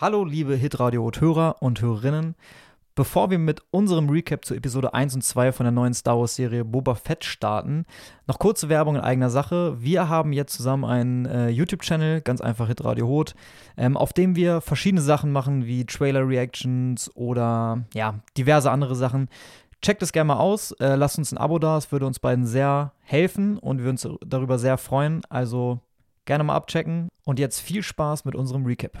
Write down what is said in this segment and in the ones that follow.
Hallo, liebe Hitradio-Hörer und Hörerinnen. Bevor wir mit unserem Recap zu Episode 1 und 2 von der neuen Star Wars-Serie Boba Fett starten, noch kurze Werbung in eigener Sache. Wir haben jetzt zusammen einen äh, YouTube-Channel, ganz einfach Hitradio Hot, ähm, auf dem wir verschiedene Sachen machen, wie Trailer-Reactions oder ja, diverse andere Sachen. Checkt es gerne mal aus, äh, lasst uns ein Abo da, es würde uns beiden sehr helfen und wir würden uns darüber sehr freuen. Also gerne mal abchecken und jetzt viel Spaß mit unserem Recap.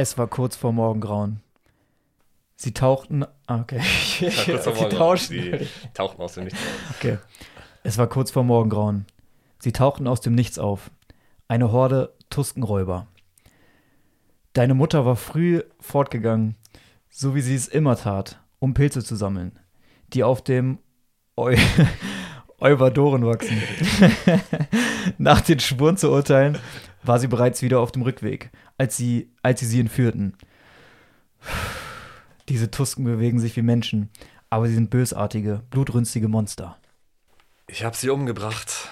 Es war kurz vor Morgengrauen. Sie tauchten. Ah, okay. Ja, kurz vor Sie Morgen. tauschten. Sie tauchten aus dem Nichts auf. Okay. Es war kurz vor Morgengrauen. Sie tauchten aus dem Nichts auf. Eine Horde Tuskenräuber. Deine Mutter war früh fortgegangen, so wie sie es immer tat, um Pilze zu sammeln, die auf dem Eu Euvadoren wachsen. Nach den Spuren zu urteilen, war sie bereits wieder auf dem Rückweg, als sie, als sie sie entführten. Diese Tusken bewegen sich wie Menschen, aber sie sind bösartige, blutrünstige Monster. Ich habe sie umgebracht.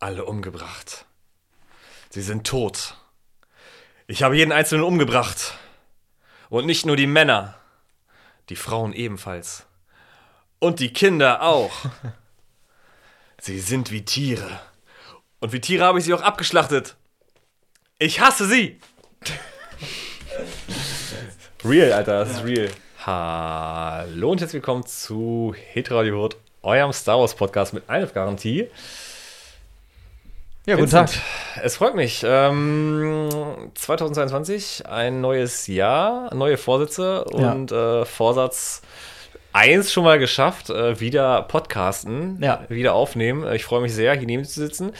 Alle umgebracht. Sie sind tot. Ich habe jeden Einzelnen umgebracht. Und nicht nur die Männer. Die Frauen ebenfalls. Und die Kinder auch. Sie sind wie Tiere. Und wie Tiere habe ich sie auch abgeschlachtet. Ich hasse sie. Real, Alter, das ist real. Hallo und herzlich willkommen zu Hitradio Hurt, eurem Star Wars Podcast mit Einf-Garantie. Ja, Vincent, Es freut mich. Ähm, 2022, ein neues Jahr, neue Vorsätze Ja. und äh, Vorsatz 1 schon mal geschafft. Äh, wieder podcasten, Ja. wieder aufnehmen. Ich freue mich sehr, hier neben zu sitzen.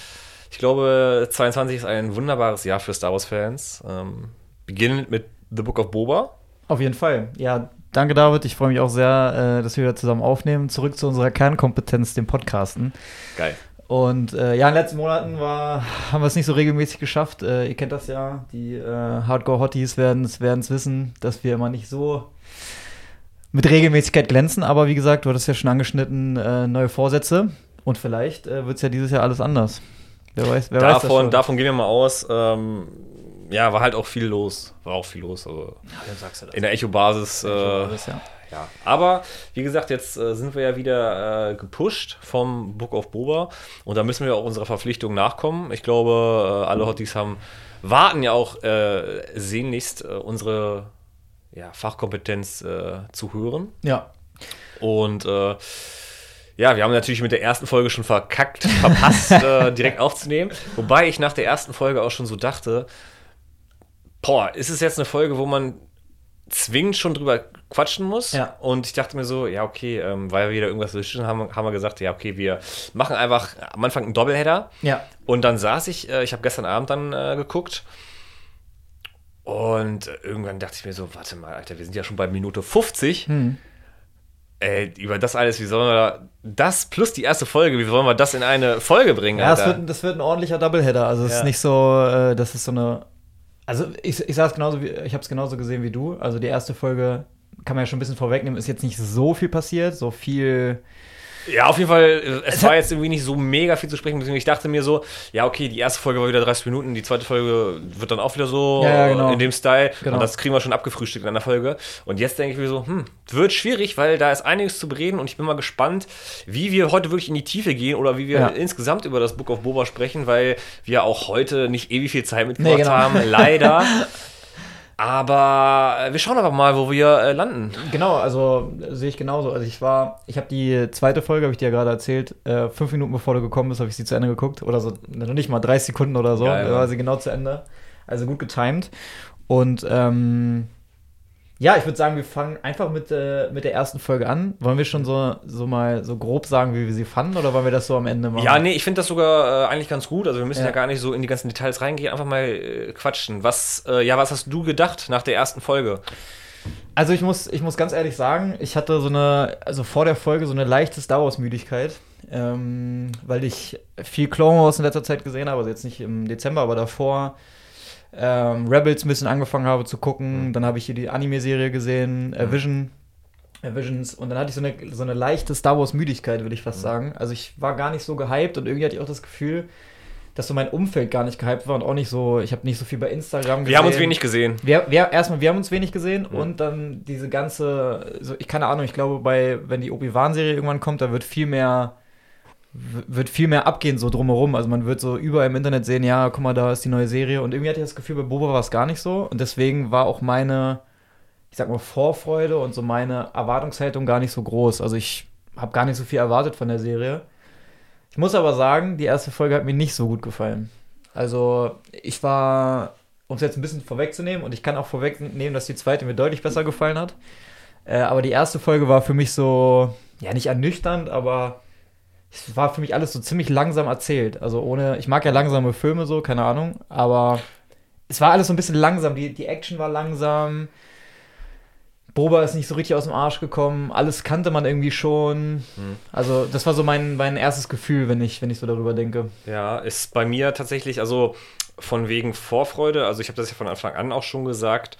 Ich glaube, 22 ist ein wunderbares Jahr für Star Wars-Fans. Ähm, beginnend mit The Book of Boba. Auf jeden Fall. Ja, danke David. Ich freue mich auch sehr, äh, dass wir wieder zusammen aufnehmen. Zurück zu unserer Kernkompetenz, dem Podcasten. Geil. Und äh, ja, in den letzten Monaten war, haben wir es nicht so regelmäßig geschafft. Äh, ihr kennt das ja. Die äh, Hardcore-Hotties werden es wissen, dass wir immer nicht so mit Regelmäßigkeit glänzen. Aber wie gesagt, du hattest ja schon angeschnitten, äh, neue Vorsätze. Und vielleicht äh, wird es ja dieses Jahr alles anders. Wer weiß, wer weiß das Davon, schon. davon gehen wir mal aus. Ähm, ja, war halt auch viel los. War auch viel los. Also Ja, dann sagst du das. in der Echo-Basis. Äh, Alles, ja. Ja, aber wie gesagt, jetzt äh, sind wir ja wieder äh, gepusht vom Book of Boba und da müssen wir auch unserer Verpflichtung nachkommen. Ich glaube, äh, alle Hotties haben warten ja auch äh, sehnlichst äh, unsere ja, Fachkompetenz äh, zu hören. ja. Und äh, ja, wir haben natürlich mit der ersten Folge schon verkackt, verpasst, äh, direkt aufzunehmen. Wobei ich nach der ersten Folge auch schon so dachte, boah, ist es jetzt eine Folge, wo man zwingend schon drüber quatschen muss? Ja. Und ich dachte mir so, ja, okay, ähm, weil wir wieder irgendwas dazwischen haben, haben wir gesagt, ja, okay, wir machen einfach am Anfang einen Doppelheader. Ja. Und dann saß ich, äh, ich habe gestern Abend dann äh, geguckt. Und irgendwann dachte ich mir so, warte mal, Alter, wir sind ja schon bei Minute 50. Hm. Ey, über das alles, wie sollen wir das plus die erste Folge, wie wollen wir das in eine Folge bringen? Ja, das wird, das wird ein ordentlicher Doubleheader. Also es Ja. ist nicht so, äh, das ist so eine. Also ich, ich saß genauso wie, ich habe es genauso gesehen wie du. Also die erste Folge kann man ja schon ein bisschen vorwegnehmen, ist jetzt nicht so viel passiert, so viel. Ja, auf jeden Fall, äh, es Es war jetzt irgendwie nicht so mega viel zu sprechen. deswegen Ich dachte mir so, ja, okay, die erste Folge war wieder 30 Minuten, die zweite Folge wird dann auch wieder so Ja, ja, genau. in dem Style. Genau. Und das kriegen wir schon abgefrühstückt in einer Folge. Und jetzt denke ich mir so, hm, wird schwierig, weil da ist einiges zu bereden und ich bin mal gespannt, wie wir heute wirklich in die Tiefe gehen oder wie wir Ja. insgesamt über das Book of Boba sprechen, weil wir auch heute nicht ewig viel Zeit mitgebracht Nee, genau. haben, leider. Aber äh, wir schauen einfach mal, wo wir äh, landen. Genau, also sehe ich genauso. Also ich war, ich habe die zweite Folge, habe ich dir ja gerade erzählt, äh, fünf Minuten bevor du gekommen bist, habe ich sie zu Ende geguckt. Oder so, noch nicht mal 30 Sekunden oder so. Da ja. war sie genau zu Ende. Also gut getimed. Und ähm, ja, ich würde sagen, wir fangen einfach mit, äh, mit der ersten Folge an. Wollen wir schon so, so mal so grob sagen, wie wir sie fanden, oder wollen wir das so am Ende machen? Ja, nee, ich finde das sogar äh, eigentlich ganz gut. Also wir müssen ja. Ja. gar nicht so in die ganzen Details reingehen, einfach mal äh, quatschen. Was, äh, ja, was hast du gedacht nach der ersten Folge? Also ich muss, ich muss ganz ehrlich sagen, ich hatte so eine, also vor der Folge so eine leichte Star Wars-Müdigkeit, ähm, weil ich viel Clone Wars in letzter Zeit gesehen habe, also jetzt nicht im Dezember, aber davor ähm, Rebels ein bisschen angefangen habe zu gucken. Dann habe ich hier die Anime-Serie gesehen, äh, Vision. Visions und dann hatte ich so eine, so eine leichte Star Wars Müdigkeit, würde ich fast sagen. Also ich war gar nicht so gehypt und irgendwie hatte ich auch das Gefühl, dass so mein Umfeld gar nicht gehypt war und auch nicht so, ich habe nicht so viel bei Instagram gesehen. Wir haben uns wenig gesehen. Wir, wir, erstmal, wir haben uns wenig gesehen ja. und dann diese ganze, so, ich keine Ahnung, ich glaube, bei, wenn die Obi-Wan-Serie irgendwann kommt, da wird viel mehr, wird viel mehr abgehen so drumherum. Also man wird so überall im Internet sehen, ja, guck mal, da ist die neue Serie und irgendwie hatte ich das Gefühl, bei Boba war es gar nicht so und deswegen war auch meine, ich sag mal, Vorfreude und so meine Erwartungshaltung gar nicht so groß. Also ich habe gar nicht so viel erwartet von der Serie. Ich muss aber sagen, die erste Folge hat mir nicht so gut gefallen. Also, ich war, um es jetzt ein bisschen vorwegzunehmen, und ich kann auch vorwegnehmen, dass die zweite mir deutlich besser gefallen hat. Äh, aber die erste Folge war für mich so, ja, nicht ernüchternd, aber es war für mich alles so ziemlich langsam erzählt. Also ohne, ich mag ja langsame Filme so, keine Ahnung, aber es war alles so ein bisschen langsam. Die, die Action war langsam, Boba ist nicht so richtig aus dem Arsch gekommen, alles kannte man irgendwie schon. Hm. Also, das war so mein, mein erstes Gefühl, wenn ich, wenn ich so darüber denke. Ja, ist bei mir tatsächlich, also von wegen Vorfreude, also ich habe das ja von Anfang an auch schon gesagt.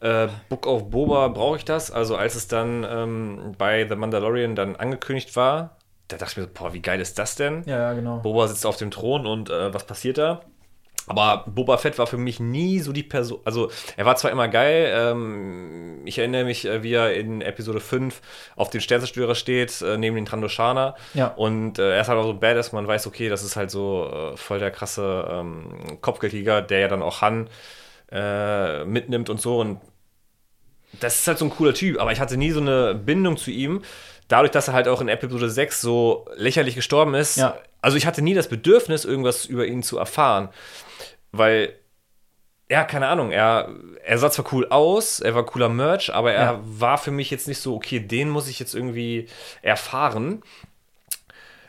Äh, Book of Boba brauche ich das. Also, als es dann ähm, bei The Mandalorian dann angekündigt war, da dachte ich mir so, boah, wie geil ist das denn? Ja, ja genau. Boba sitzt auf dem Thron und äh, was passiert da? Aber Boba Fett war für mich nie so die Person. Also, er war zwar immer geil. Ähm, ich erinnere mich, äh, wie er in Episode 5 auf den Sternzerstörer steht, äh, neben den Trandoshaner. Ja. Und äh, er ist halt auch so badass. Man weiß, okay, das ist halt so äh, voll der krasse ähm, Kopfgeldjäger, der ja dann auch Han äh, mitnimmt und so. Und das ist halt so ein cooler Typ. Aber ich hatte nie so eine Bindung zu ihm. Dadurch, dass er halt auch in Episode 6 so lächerlich gestorben ist. Ja. Also, ich hatte nie das Bedürfnis, irgendwas über ihn zu erfahren. Weil, ja, keine Ahnung, er, er sah zwar cool aus, er war cooler Merch, aber er ja. war für mich jetzt nicht so, okay, den muss ich jetzt irgendwie erfahren.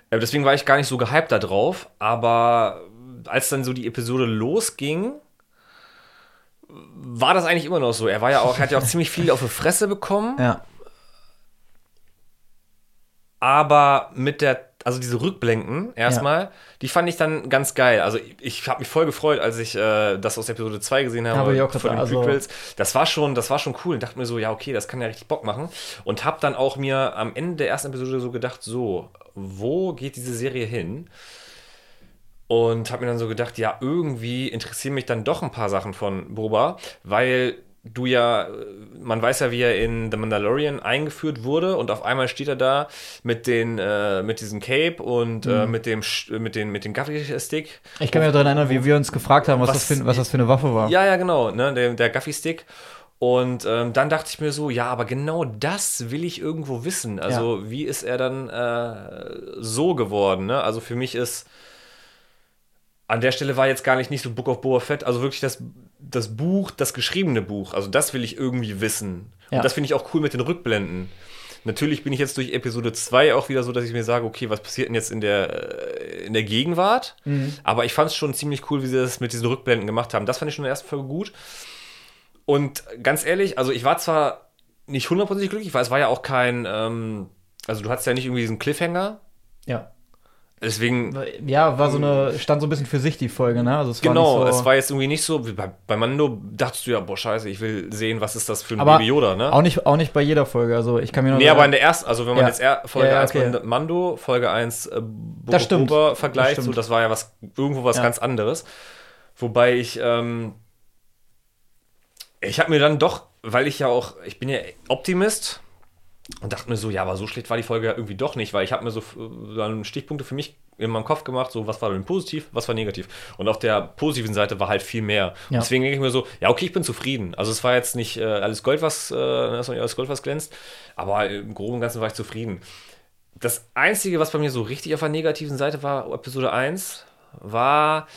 Äh, deswegen war ich gar nicht so gehypt da drauf, aber als dann so die Episode losging, war das eigentlich immer noch so. Er war ja auch, hat ja auch ziemlich viel auf die Fresse bekommen. Ja. Aber mit der also diese Rückblenden erstmal, ja. die fand ich dann ganz geil. Also ich, ich habe mich voll gefreut, als ich äh, das aus Episode 2 gesehen habe, auch von den also Prequels. Das war schon, das war schon cool und dachte mir so, ja, okay, das kann ja richtig Bock machen. Und habe dann auch mir am Ende der ersten Episode so gedacht, so, wo geht diese Serie hin? Und habe mir dann so gedacht, ja, irgendwie interessieren mich dann doch ein paar Sachen von Boba, weil du ja, man weiß ja, wie er in The Mandalorian eingeführt wurde und auf einmal steht er da mit den, äh, mit diesem Cape und äh, mhm. äh, mit dem, mit den, mit dem Gaffy-Stick. Ich kann mich daran erinnern, wie wir uns gefragt haben, was, was, das, für, was das für eine Waffe war. Ja, ja, genau, ne, der, der Gaffy-Stick. Und ähm, dann dachte ich mir so, ja, aber genau das will ich irgendwo wissen. Also, ja. wie ist er dann äh, so geworden? Ne? Also, für mich ist an der Stelle war jetzt gar nicht, nicht so Book of Boba Fett, also wirklich das, das Buch, das geschriebene Buch. Also das will ich irgendwie wissen. Ja. Und das finde ich auch cool mit den Rückblenden. Natürlich bin ich jetzt durch Episode 2 auch wieder so, dass ich mir sage, okay, was passiert denn jetzt in der, äh, in der Gegenwart? Mhm. Aber ich fand es schon ziemlich cool, wie sie das mit diesen Rückblenden gemacht haben. Das fand ich schon in der ersten Folge gut. Und ganz ehrlich, also ich war zwar nicht hundertprozentig glücklich, weil es war ja auch kein, ähm, also du hattest ja nicht irgendwie diesen Cliffhanger. Ja. Deswegen. Ja, war so eine, stand so ein bisschen für sich die Folge, ne? Also es genau, war so es war jetzt irgendwie nicht so, wie bei, bei Mando dachtest du ja, boah, scheiße, ich will sehen, was ist das für ein aber Baby Yoda, ne? Auch nicht, auch nicht bei jeder Folge, also ich kann mir noch. Nee, aber in der ersten, also wenn man ja. jetzt er, Folge ja, ja, 1 Mando, Folge 1 äh, Boba vergleicht, das so, das war ja was, irgendwo was ganz anderes. Wobei ich, ähm, ich habe mir dann doch, weil ich ja auch, ich bin ja Optimist, und dachte mir so, ja, aber so schlecht war die Folge ja irgendwie doch nicht, weil ich habe mir so dann Stichpunkte für mich in meinem Kopf gemacht, so was war denn positiv, was war negativ. Und auf der positiven Seite war halt viel mehr. Ja. deswegen denke ich mir so, ja, okay, ich bin zufrieden. Also es war jetzt nicht äh, alles Gold, was, äh, alles Gold, was glänzt, aber im Groben und Ganzen war ich zufrieden. Das Einzige, was bei mir so richtig auf der negativen Seite war, Episode 1, war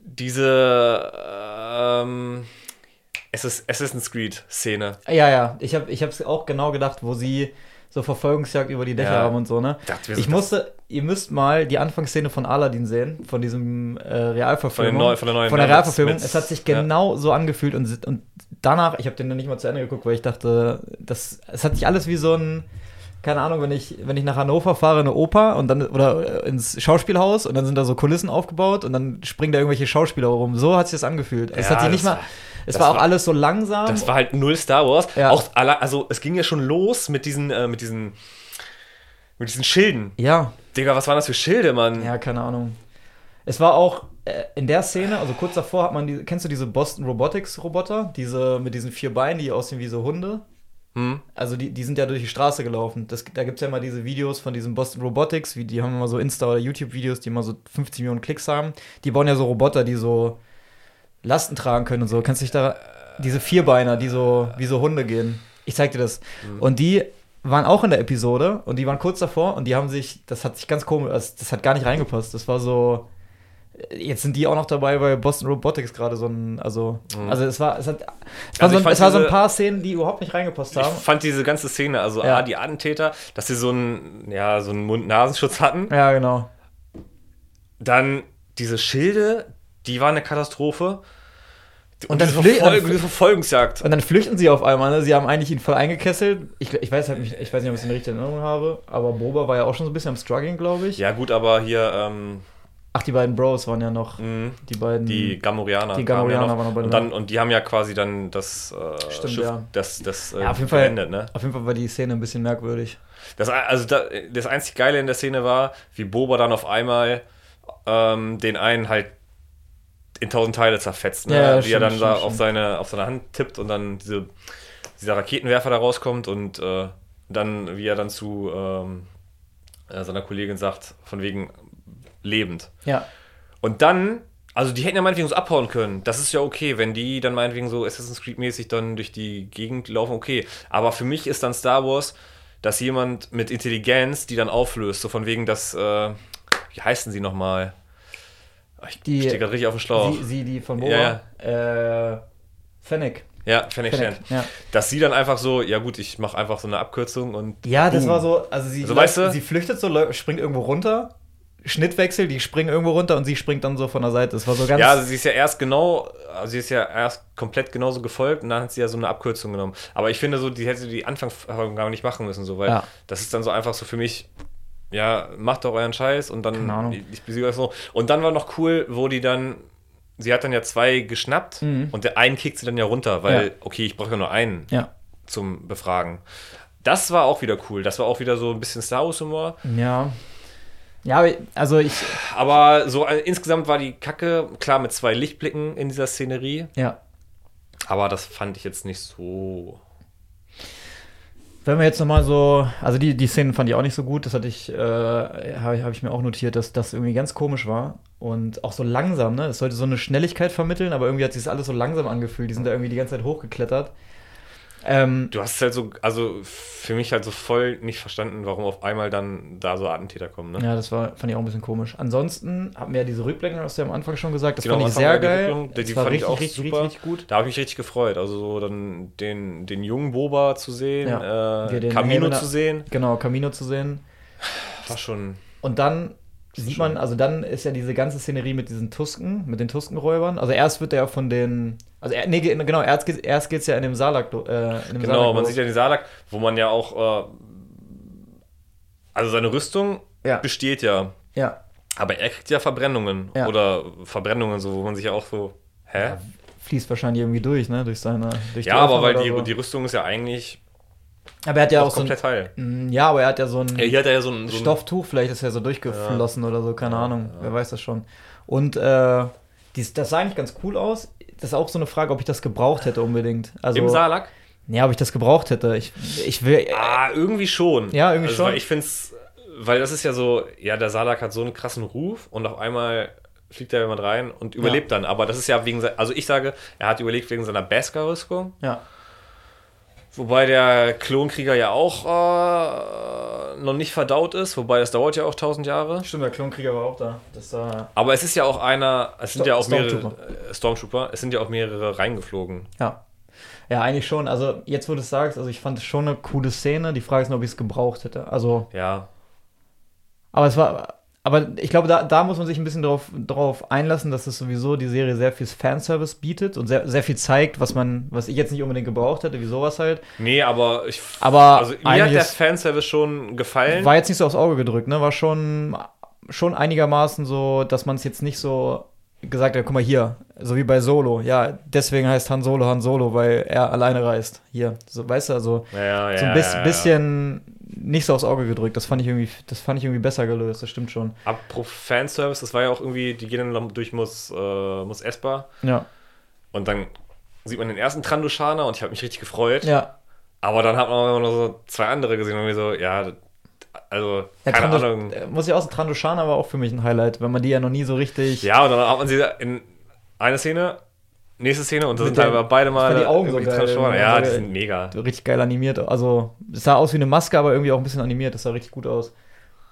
diese ähm, Assassin's Creed-Szene. Ja, ja. Ich habe es auch genau gedacht, wo sie so Verfolgungsjagd über die Dächer ja. haben und so, ne? Ich musste, ihr müsst mal die Anfangsszene von Aladdin sehen, von diesem äh, Realverfilmung. Von, Neu, von der neuen Von der Realverfilmung. Es hat sich genau ja. so angefühlt und, und danach, ich habe den dann nicht mal zu Ende geguckt, weil ich dachte, das, es hat sich alles wie so ein keine Ahnung, wenn ich, wenn ich nach Hannover fahre, eine Oper und dann, oder ins Schauspielhaus und dann sind da so Kulissen aufgebaut und dann springen da irgendwelche Schauspieler rum. So hat sich das angefühlt. Es hat sich nicht mal, Es Das war auch war- alles so langsam. Das war halt null Star Wars. Ja. Auch also es ging ja schon los mit diesen, äh, mit diesen, mit diesen Schilden. ja, Digga, was waren das für Schilde, Mann? ja, keine Ahnung. Es war auch äh, in der Szene, also kurz davor hat man die, kennst du diese Boston Robotics Roboter, diese mit diesen vier Beinen, die aussehen wie so Hunde? Hm? Also die, die sind ja durch die Straße gelaufen. Das, da gibt es ja immer diese Videos von diesen Boston Robotics, wie, die haben immer so Insta- oder YouTube-Videos, die immer so 50 Millionen Klicks haben. Die bauen ja so Roboter, die so Lasten tragen können und so. Kannst du dich da. Diese Vierbeiner, die so wie so Hunde gehen. Ich zeig dir das. Und die waren auch in der Episode und die waren kurz davor und die haben sich, das hat sich ganz komisch, das, das hat gar nicht reingepasst. Das war so. Jetzt sind die auch noch dabei bei Boston Robotics gerade so ein, also, also es war, es hat, es, war Also so ich ein, fand es war so ein diese- paar Szenen, die überhaupt nicht reingepasst Ich haben. fand diese ganze Szene, also Ja. A, die Attentäter, dass sie so einen, ja, so einen Mund-Nasenschutz hatten. Ja, genau. Dann diese Schilde, die waren eine Katastrophe. Und dann diese, Verfolg diese Verfolgungsjagd. Und dann flüchten sie auf einmal, ne? Sie haben eigentlich ihn voll eingekesselt. Ich, ich weiß halt nicht, ich weiß nicht, ob ich es in der richtigen Erinnerung habe, aber Boba war ja auch schon so ein bisschen am Struggling, glaube ich. Ja, gut, aber hier, ähm, Ach, die beiden Bros waren ja noch, mh, die beiden. die Gamorianer. Die Gamorianer ja noch. waren noch bei und, dann, und die haben ja quasi dann das äh, Stimmt, Schiff, ja. das, das äh, Ja, auf jeden Fall. beendet, ne? Auf jeden Fall war die Szene ein bisschen merkwürdig. Das, also da, das einzig Geile in der Szene war, wie Boba dann auf einmal ähm, den einen halt in tausend Teile zerfetzt. Ne? Ja, ja, wie er dann da auf seine, auf seine Hand tippt und dann diese, dieser Raketenwerfer da rauskommt und äh, dann, wie er dann zu ähm, äh, seiner Kollegin sagt, von wegen lebend. Ja. Und dann, also die hätten ja meinetwegen so abhauen können. Das ist ja okay, wenn die dann meinetwegen so Assassin's Creed-mäßig dann durch die Gegend laufen, okay. Aber für mich ist dann Star Wars, dass jemand mit Intelligenz die dann auflöst. So von wegen, dass, äh, wie heißen sie nochmal? Ich Die- stehe gerade richtig auf dem Schlauch. Sie, sie, die von Boba. Äh, Fennec. ja, Fennec Fennec, Shand. ja. Dass sie dann einfach so, ja gut, ich mache einfach so eine Abkürzung und. Ja, das boom. war so, also sie, Also, weißt du? sie flüchtet so, springt irgendwo runter, Schnittwechsel, die springen irgendwo runter und sie springt dann so von der Seite. Das war so ganz. Ja, also sie ist ja erst genau, also sie ist ja erst komplett genauso gefolgt und dann hat sie ja so eine Abkürzung genommen. Aber ich finde so, die hätte die Anfangsverfolgung gar nicht machen müssen, so, weil Ja. das ist dann so einfach so für mich, ja, macht doch euren Scheiß und dann, Ahnung. ich, besiege euch so. Und dann war noch cool, wo die dann, sie hat dann ja zwei geschnappt Mhm. und der einen kickt sie dann ja runter, weil, Ja. okay, ich brauche ja nur einen ja. zum Befragen. Das war auch wieder cool. Das war auch wieder so ein bisschen Star Wars Humor. Ja. Ja, also ich, Aber so äh, insgesamt war die Kacke, klar, mit zwei Lichtblicken in dieser Szenerie. ja. Aber das fand ich jetzt nicht so. Wenn wir jetzt nochmal so, also die, die Szenen fand ich auch nicht so gut, das hatte ich, äh, habe ich, hab ich mir auch notiert, dass das irgendwie ganz komisch war und auch so langsam, ne? Es sollte so eine Schnelligkeit vermitteln, aber irgendwie hat sich das alles so langsam angefühlt, die sind da irgendwie die ganze Zeit hochgeklettert. Ähm, Du hast halt so, also für mich halt so voll nicht verstanden, warum auf einmal dann da so Attentäter kommen. Ne? ja, das war, fand ich auch ein bisschen komisch. Ansonsten haben wir ja diese Rückblenden, hast du ja am Anfang schon gesagt, das Genau, fand ich sehr die geil. Die war fand ich richtig, auch richtig, super. richtig, gut. Da habe ich mich richtig gefreut. Also so dann den, den jungen Boba zu sehen, Ja, äh, den Camino Helena- zu sehen, Genau, Camino zu sehen. war schon. Und dann sieht man, also dann ist ja diese ganze Szenerie mit diesen Tusken, mit den Tuskenräubern. Also erst wird er ja von den, also er, nee, ge- genau, erst geht's, erst geht's ja in dem Salak, äh, in dem Genau, Salak man sieht ja den Salak, wo man ja auch, äh, also seine Rüstung Ja. besteht ja, Ja, aber er kriegt ja Verbrennungen Ja. oder Verbrennungen, so wo man sich ja auch so, hä? Ja, fließt wahrscheinlich irgendwie durch, ne, durch seine, durch Ja, die aber weil die, so. die Rüstung ist ja eigentlich aber er hat ja auch auch so ein, heil. Mm, ja, aber er hat ja so ein Ja, hier hat er ja so ein, so ein Stofftuch, vielleicht ist er so durchgeflossen oder so, keine Ja, Ahnung, ja. wer weiß das schon. Und äh, dies, das sah eigentlich ganz cool aus. Das ist auch so eine Frage, ob ich das gebraucht hätte unbedingt. Also, im Salak. Ja, ob ich das gebraucht hätte. Ich, ich will. Ah, irgendwie schon. Ja, irgendwie also, schon. Weil ich finde es, weil das ist ja so, ja, der Salak hat so einen krassen Ruf und auf einmal fliegt er jemand rein und überlebt dann. Aber das ist ja wegen, also ich sage, er hat überlebt wegen seiner Beskar-Rüstung. Ja. Wobei der Klonkrieger ja auch äh, noch nicht verdaut ist, wobei das dauert ja auch tausend Jahre. Stimmt, der Klonkrieger war auch da. Das war. Aber es ist ja auch einer, es sind Sto- ja auch mehrere Stormtrooper. äh, Stormtrooper, es sind ja auch mehrere reingeflogen. Ja. Ja, eigentlich schon. Also, jetzt, wo du es sagst, also ich fand es schon eine coole Szene. Die Frage ist nur, ob ich es gebraucht hätte. Also, Ja, aber es war. Aber ich glaube, da, da muss man sich ein bisschen drauf, drauf einlassen, dass es sowieso die Serie sehr viel Fanservice bietet und sehr, sehr viel zeigt, was man, was ich jetzt nicht unbedingt gebraucht hätte, wie sowas halt. nee, aber ich, Aber also mir hat der Fanservice schon gefallen. War jetzt nicht so aufs Auge gedrückt, ne? War schon, schon einigermaßen so, dass man es jetzt nicht so gesagt hat, guck mal hier, so wie bei Solo. Ja, deswegen heißt Han Solo Han Solo, weil er alleine reist. Hier, so weißt du, also Ja, ja, so ein bis, ja. bisschen nicht so aufs Auge gedrückt. Das fand ich irgendwie, das fand ich irgendwie besser gelöst. Das stimmt schon. Apropos Fanservice, das war ja auch irgendwie, die gehen dann durch Mus, äh, Mus Espa Ja, und dann sieht man den ersten Trandoshaner und ich habe mich richtig gefreut. ja. Aber dann hat man immer nur so zwei andere gesehen und mir so, ja, also, ja keine Trando, Ahnung. äh, Muss ich auch sagen, Trandoshana war auch für mich ein Highlight, wenn man die ja noch nie so richtig. Ja, und dann hat man sie in eine Szene, nächste Szene und da sind halt beide mal die Augen so geil. Ja, die sind mega. richtig geil animiert. Also, es sah aus wie eine Maske, aber irgendwie auch ein bisschen animiert. Das sah richtig gut aus.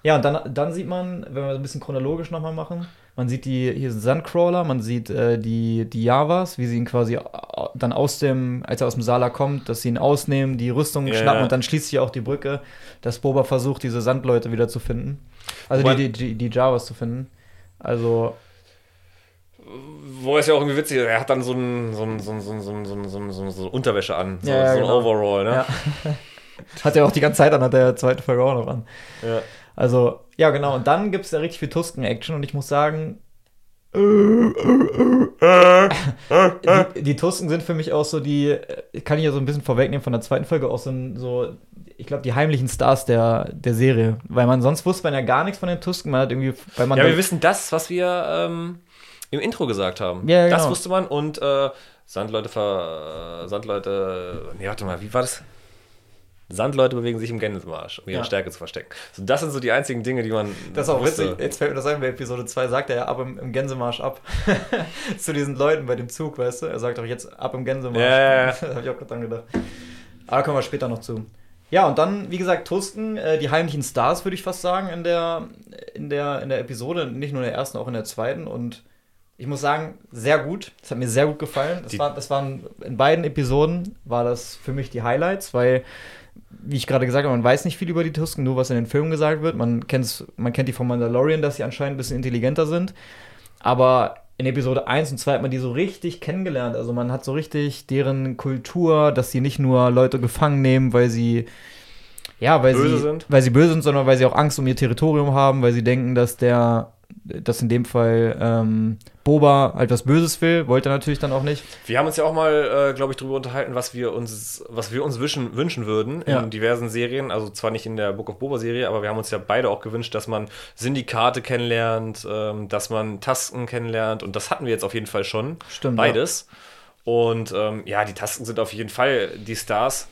Ja, und dann, dann sieht man, wenn wir so ein bisschen chronologisch nochmal machen, man sieht die, hier sind Sandcrawler, man sieht äh, die, die Javas, wie sie ihn quasi au- dann aus dem, als er aus dem Sala kommt, dass sie ihn ausnehmen, die Rüstung Ja, schnappen und dann schließt sich auch die Brücke, dass Boba versucht, diese Sandleute wieder zu finden. Also die, die, die, die Javas zu finden. Also, wo es ja auch irgendwie witzig ist, er hat dann so ein, so ein, so ein, so ein, so ein, so ein, so ein, so ein Unterwäsche an, so, ja, so ein genau. Overall, ne? Ja. hat er auch die ganze Zeit an, hat der zweite Folge auch noch an. Ja. Also, ja, genau. Und dann gibt es da richtig viel Tusken-Action und ich muss sagen, die, die Tusken sind für mich auch so die, kann ich ja so ein bisschen vorwegnehmen von der zweiten Folge, auch so, ein, so ich glaube, die heimlichen Stars der, der Serie. Weil man sonst wusste man ja gar nichts von den Tusken. Man hat irgendwie, weil man ja, wir wissen das, was wir ähm, im Intro gesagt haben. Ja, Das genau. wusste man und äh, Sandleute ver. Sandleute. Nee, warte mal, wie war das? Sandleute bewegen sich im Gänsemarsch, um ihre Ja. Stärke zu verstecken. So, das sind so die einzigen Dinge, die man. Das ist auch wusste. witzig. Jetzt fällt mir das ein, bei Episode 2 sagt er ja ab im, im Gänsemarsch ab. Zu diesen Leuten bei dem Zug, weißt du? Er sagt doch jetzt ab im Gänsemarsch. Ja, ja, ja. da habe ich auch gerade dran gedacht. Aber kommen wir später noch zu. Ja, und dann, wie gesagt, Tusken, äh, die heimlichen Stars, würde ich fast sagen, in der, in, der, in der Episode. Nicht nur in der ersten, auch in der zweiten. Und ich muss sagen, sehr gut. Das hat mir sehr gut gefallen. Das, war, das waren in beiden Episoden war das für mich die Highlights, weil wie ich gerade gesagt habe, man weiß nicht viel über die Tusken, nur was in den Filmen gesagt wird. Man, kennt's, man kennt die von Mandalorian, dass sie anscheinend ein bisschen intelligenter sind. Aber in Episode 1 und 2 hat man die so richtig kennengelernt. Also man hat so richtig deren Kultur, dass sie nicht nur Leute gefangen nehmen, weil sie ja, weil Böse sie sind? weil sie böse sind, sondern weil sie auch Angst um ihr Territorium haben, weil sie denken, dass der dass in dem Fall ähm, Boba halt was Böses will, wollte er natürlich dann auch nicht. Wir haben uns ja auch mal, äh, glaube ich, darüber unterhalten, was wir uns, was wir uns wünschen, wünschen würden Ja. in diversen Serien. Also zwar nicht in der Book of Boba Serie, aber wir haben uns ja beide auch gewünscht, dass man Syndikate kennenlernt, ähm, dass man Tasken kennenlernt. Und das hatten wir jetzt auf jeden Fall schon. Stimmt, Beides. Und ähm, ja, die Tasken sind auf jeden Fall die Stars.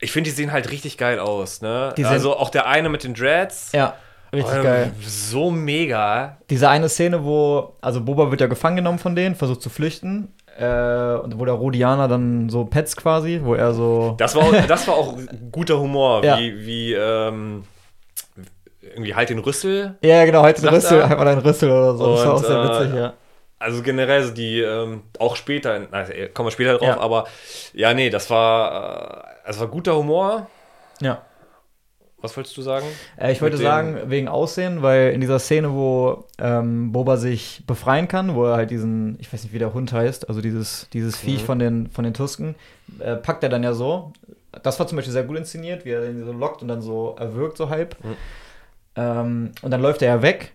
Ich finde, die sehen halt richtig geil aus. Ne? Also auch der eine mit den Dreads. Ja, richtig ähm, geil. So mega. Diese eine Szene, wo, also Boba wird ja gefangen genommen von denen, versucht zu flüchten. Äh, und wo der Rodianer dann so petzt quasi, wo er so. Das war, auch- das war auch guter Humor, Ja. wie, wie ähm, irgendwie halt den Rüssel. Ja, genau, halt den Rüssel, halt mal deinen Rüssel oder so. das war auch Und, sehr äh, witzig, ja. Also generell so die, ähm, auch später, also, äh, kommen wir später drauf, Ja. aber ja, nee, das war, äh, das war guter Humor. Ja. Was wolltest du sagen? Äh, ich wollte sagen, wegen Aussehen, weil in dieser Szene, wo ähm, Boba sich befreien kann, wo er halt diesen, ich weiß nicht, wie der Hund heißt, also dieses, dieses Viech Mhm. von den, von den Tusken, äh, packt er dann ja so. Das war zum Beispiel sehr gut inszeniert, wie er den so lockt und dann so erwürgt, so halb. Mhm. Ähm, und dann läuft er ja weg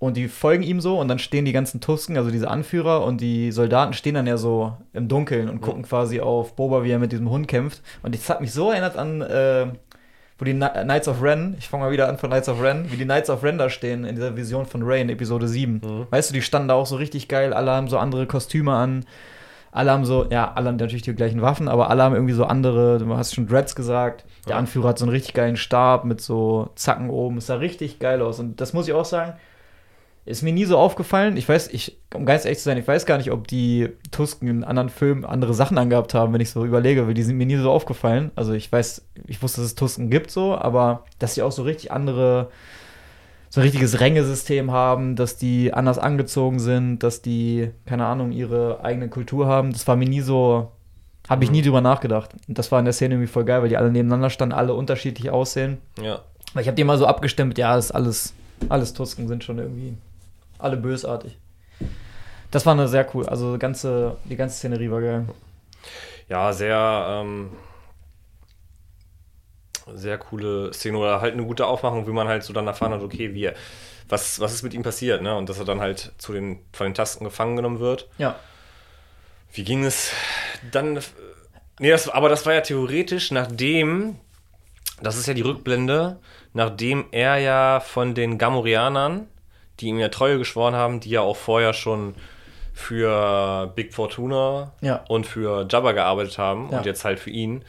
und die folgen ihm so und dann stehen die ganzen Tusken, also diese Anführer und die Soldaten stehen dann ja so im Dunkeln und gucken quasi auf Boba, wie er mit diesem Hund kämpft. Und das hat mich so erinnert an, äh, wo die Kni- Knights of Ren, ich fange mal wieder an von Knights of Ren, wie die Knights of Ren da stehen in dieser Vision von Rey in Episode 7. Mhm. Weißt du, die standen da auch so richtig geil, alle haben so andere Kostüme an. Alle haben so, ja, alle haben natürlich die gleichen Waffen, aber alle haben irgendwie so andere, du hast schon Dreads gesagt. Der. Anführer hat so einen richtig geilen Stab mit so Zacken oben. Es sah richtig geil aus. Und das muss ich auch sagen, ist mir nie so aufgefallen. Ich weiß, ich, um ganz ehrlich zu sein, ich weiß gar nicht, ob die Tusken in anderen Filmen andere Sachen angehabt haben, wenn ich so überlege, weil die sind mir nie so aufgefallen. Also ich weiß, ich wusste, dass es Tusken gibt so, aber dass sie auch so richtig andere, so ein richtiges Rängesystem haben, dass die anders angezogen sind, dass die, keine Ahnung, ihre eigene Kultur haben, das war mir nie so, habe ich Mhm. nie drüber nachgedacht. Und das war in der Szene irgendwie voll geil, weil die alle nebeneinander standen, alle unterschiedlich aussehen. Ja. Weil ich habe die mal so abgestimmt, ja, ist alles, alles Tusken sind schon irgendwie alle bösartig. Das war eine sehr cool, also ganze, die ganze Szenerie war geil. Ja, sehr, ähm, sehr coole Szene oder halt eine gute Aufmachung, wie man halt so dann erfahren hat, okay, wie, was, was ist mit ihm passiert, ne? Und dass er dann halt zu den, von den Tasten gefangen genommen wird. Ja. Wie ging es dann? Nee, das, aber das war ja theoretisch, nachdem, das ist ja die Rückblende, nachdem er ja von den Gamorianern, die ihm ja Treue geschworen haben, die ja auch vorher schon für Big Fortuna Ja. und für Jabba gearbeitet haben Ja. und jetzt halt für ihn,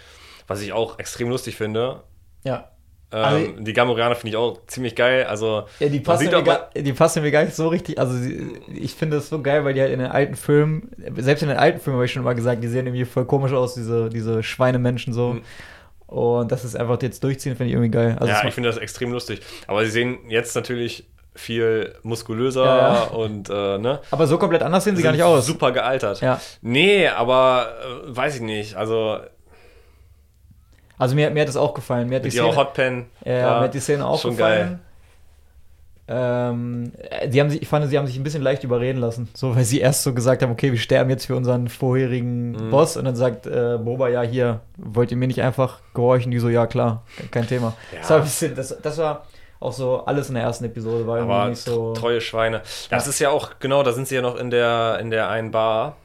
was ich auch extrem lustig finde. Ja. Ähm, Also- die Gamorianer finde ich auch ziemlich geil. Also, Ja, die passen, mir gar, die passen mir gar nicht so richtig. Also, sie, ich finde das so geil, weil die halt in den alten Filmen, selbst in den alten Filmen habe ich schon mal gesagt, die sehen irgendwie voll komisch aus, diese, diese Schweinemenschen so. Mhm. Und das ist einfach jetzt durchziehen, finde ich irgendwie geil. Also, ja, ich finde das extrem lustig. Aber sie sehen jetzt natürlich viel muskulöser Ja, ja. und äh, ne? aber so komplett anders sehen sie gar nicht aus. Super gealtert. Ja. Nee, aber äh, weiß ich nicht. Also Also, mir, mir hat das auch gefallen. Mir hat die Szene, Hotpen. ja, ja, mir hat die Szene auch schon gefallen. Ähm, äh, sie haben sich, ich fand, sie haben sich ein bisschen leicht überreden lassen. So, weil sie erst so gesagt haben, okay, wir sterben jetzt für unseren vorherigen Mhm. Boss. Und dann sagt äh, Boba, ja, hier, wollt ihr mir nicht einfach gehorchen? Die so, ja, klar, kein Thema. Ja. Das, war ein bisschen, das, das war auch so alles in der ersten Episode, war Aber nicht so. treue Schweine. Das Ja. ist ja auch, genau, da sind sie ja noch in der, in der einen Bar.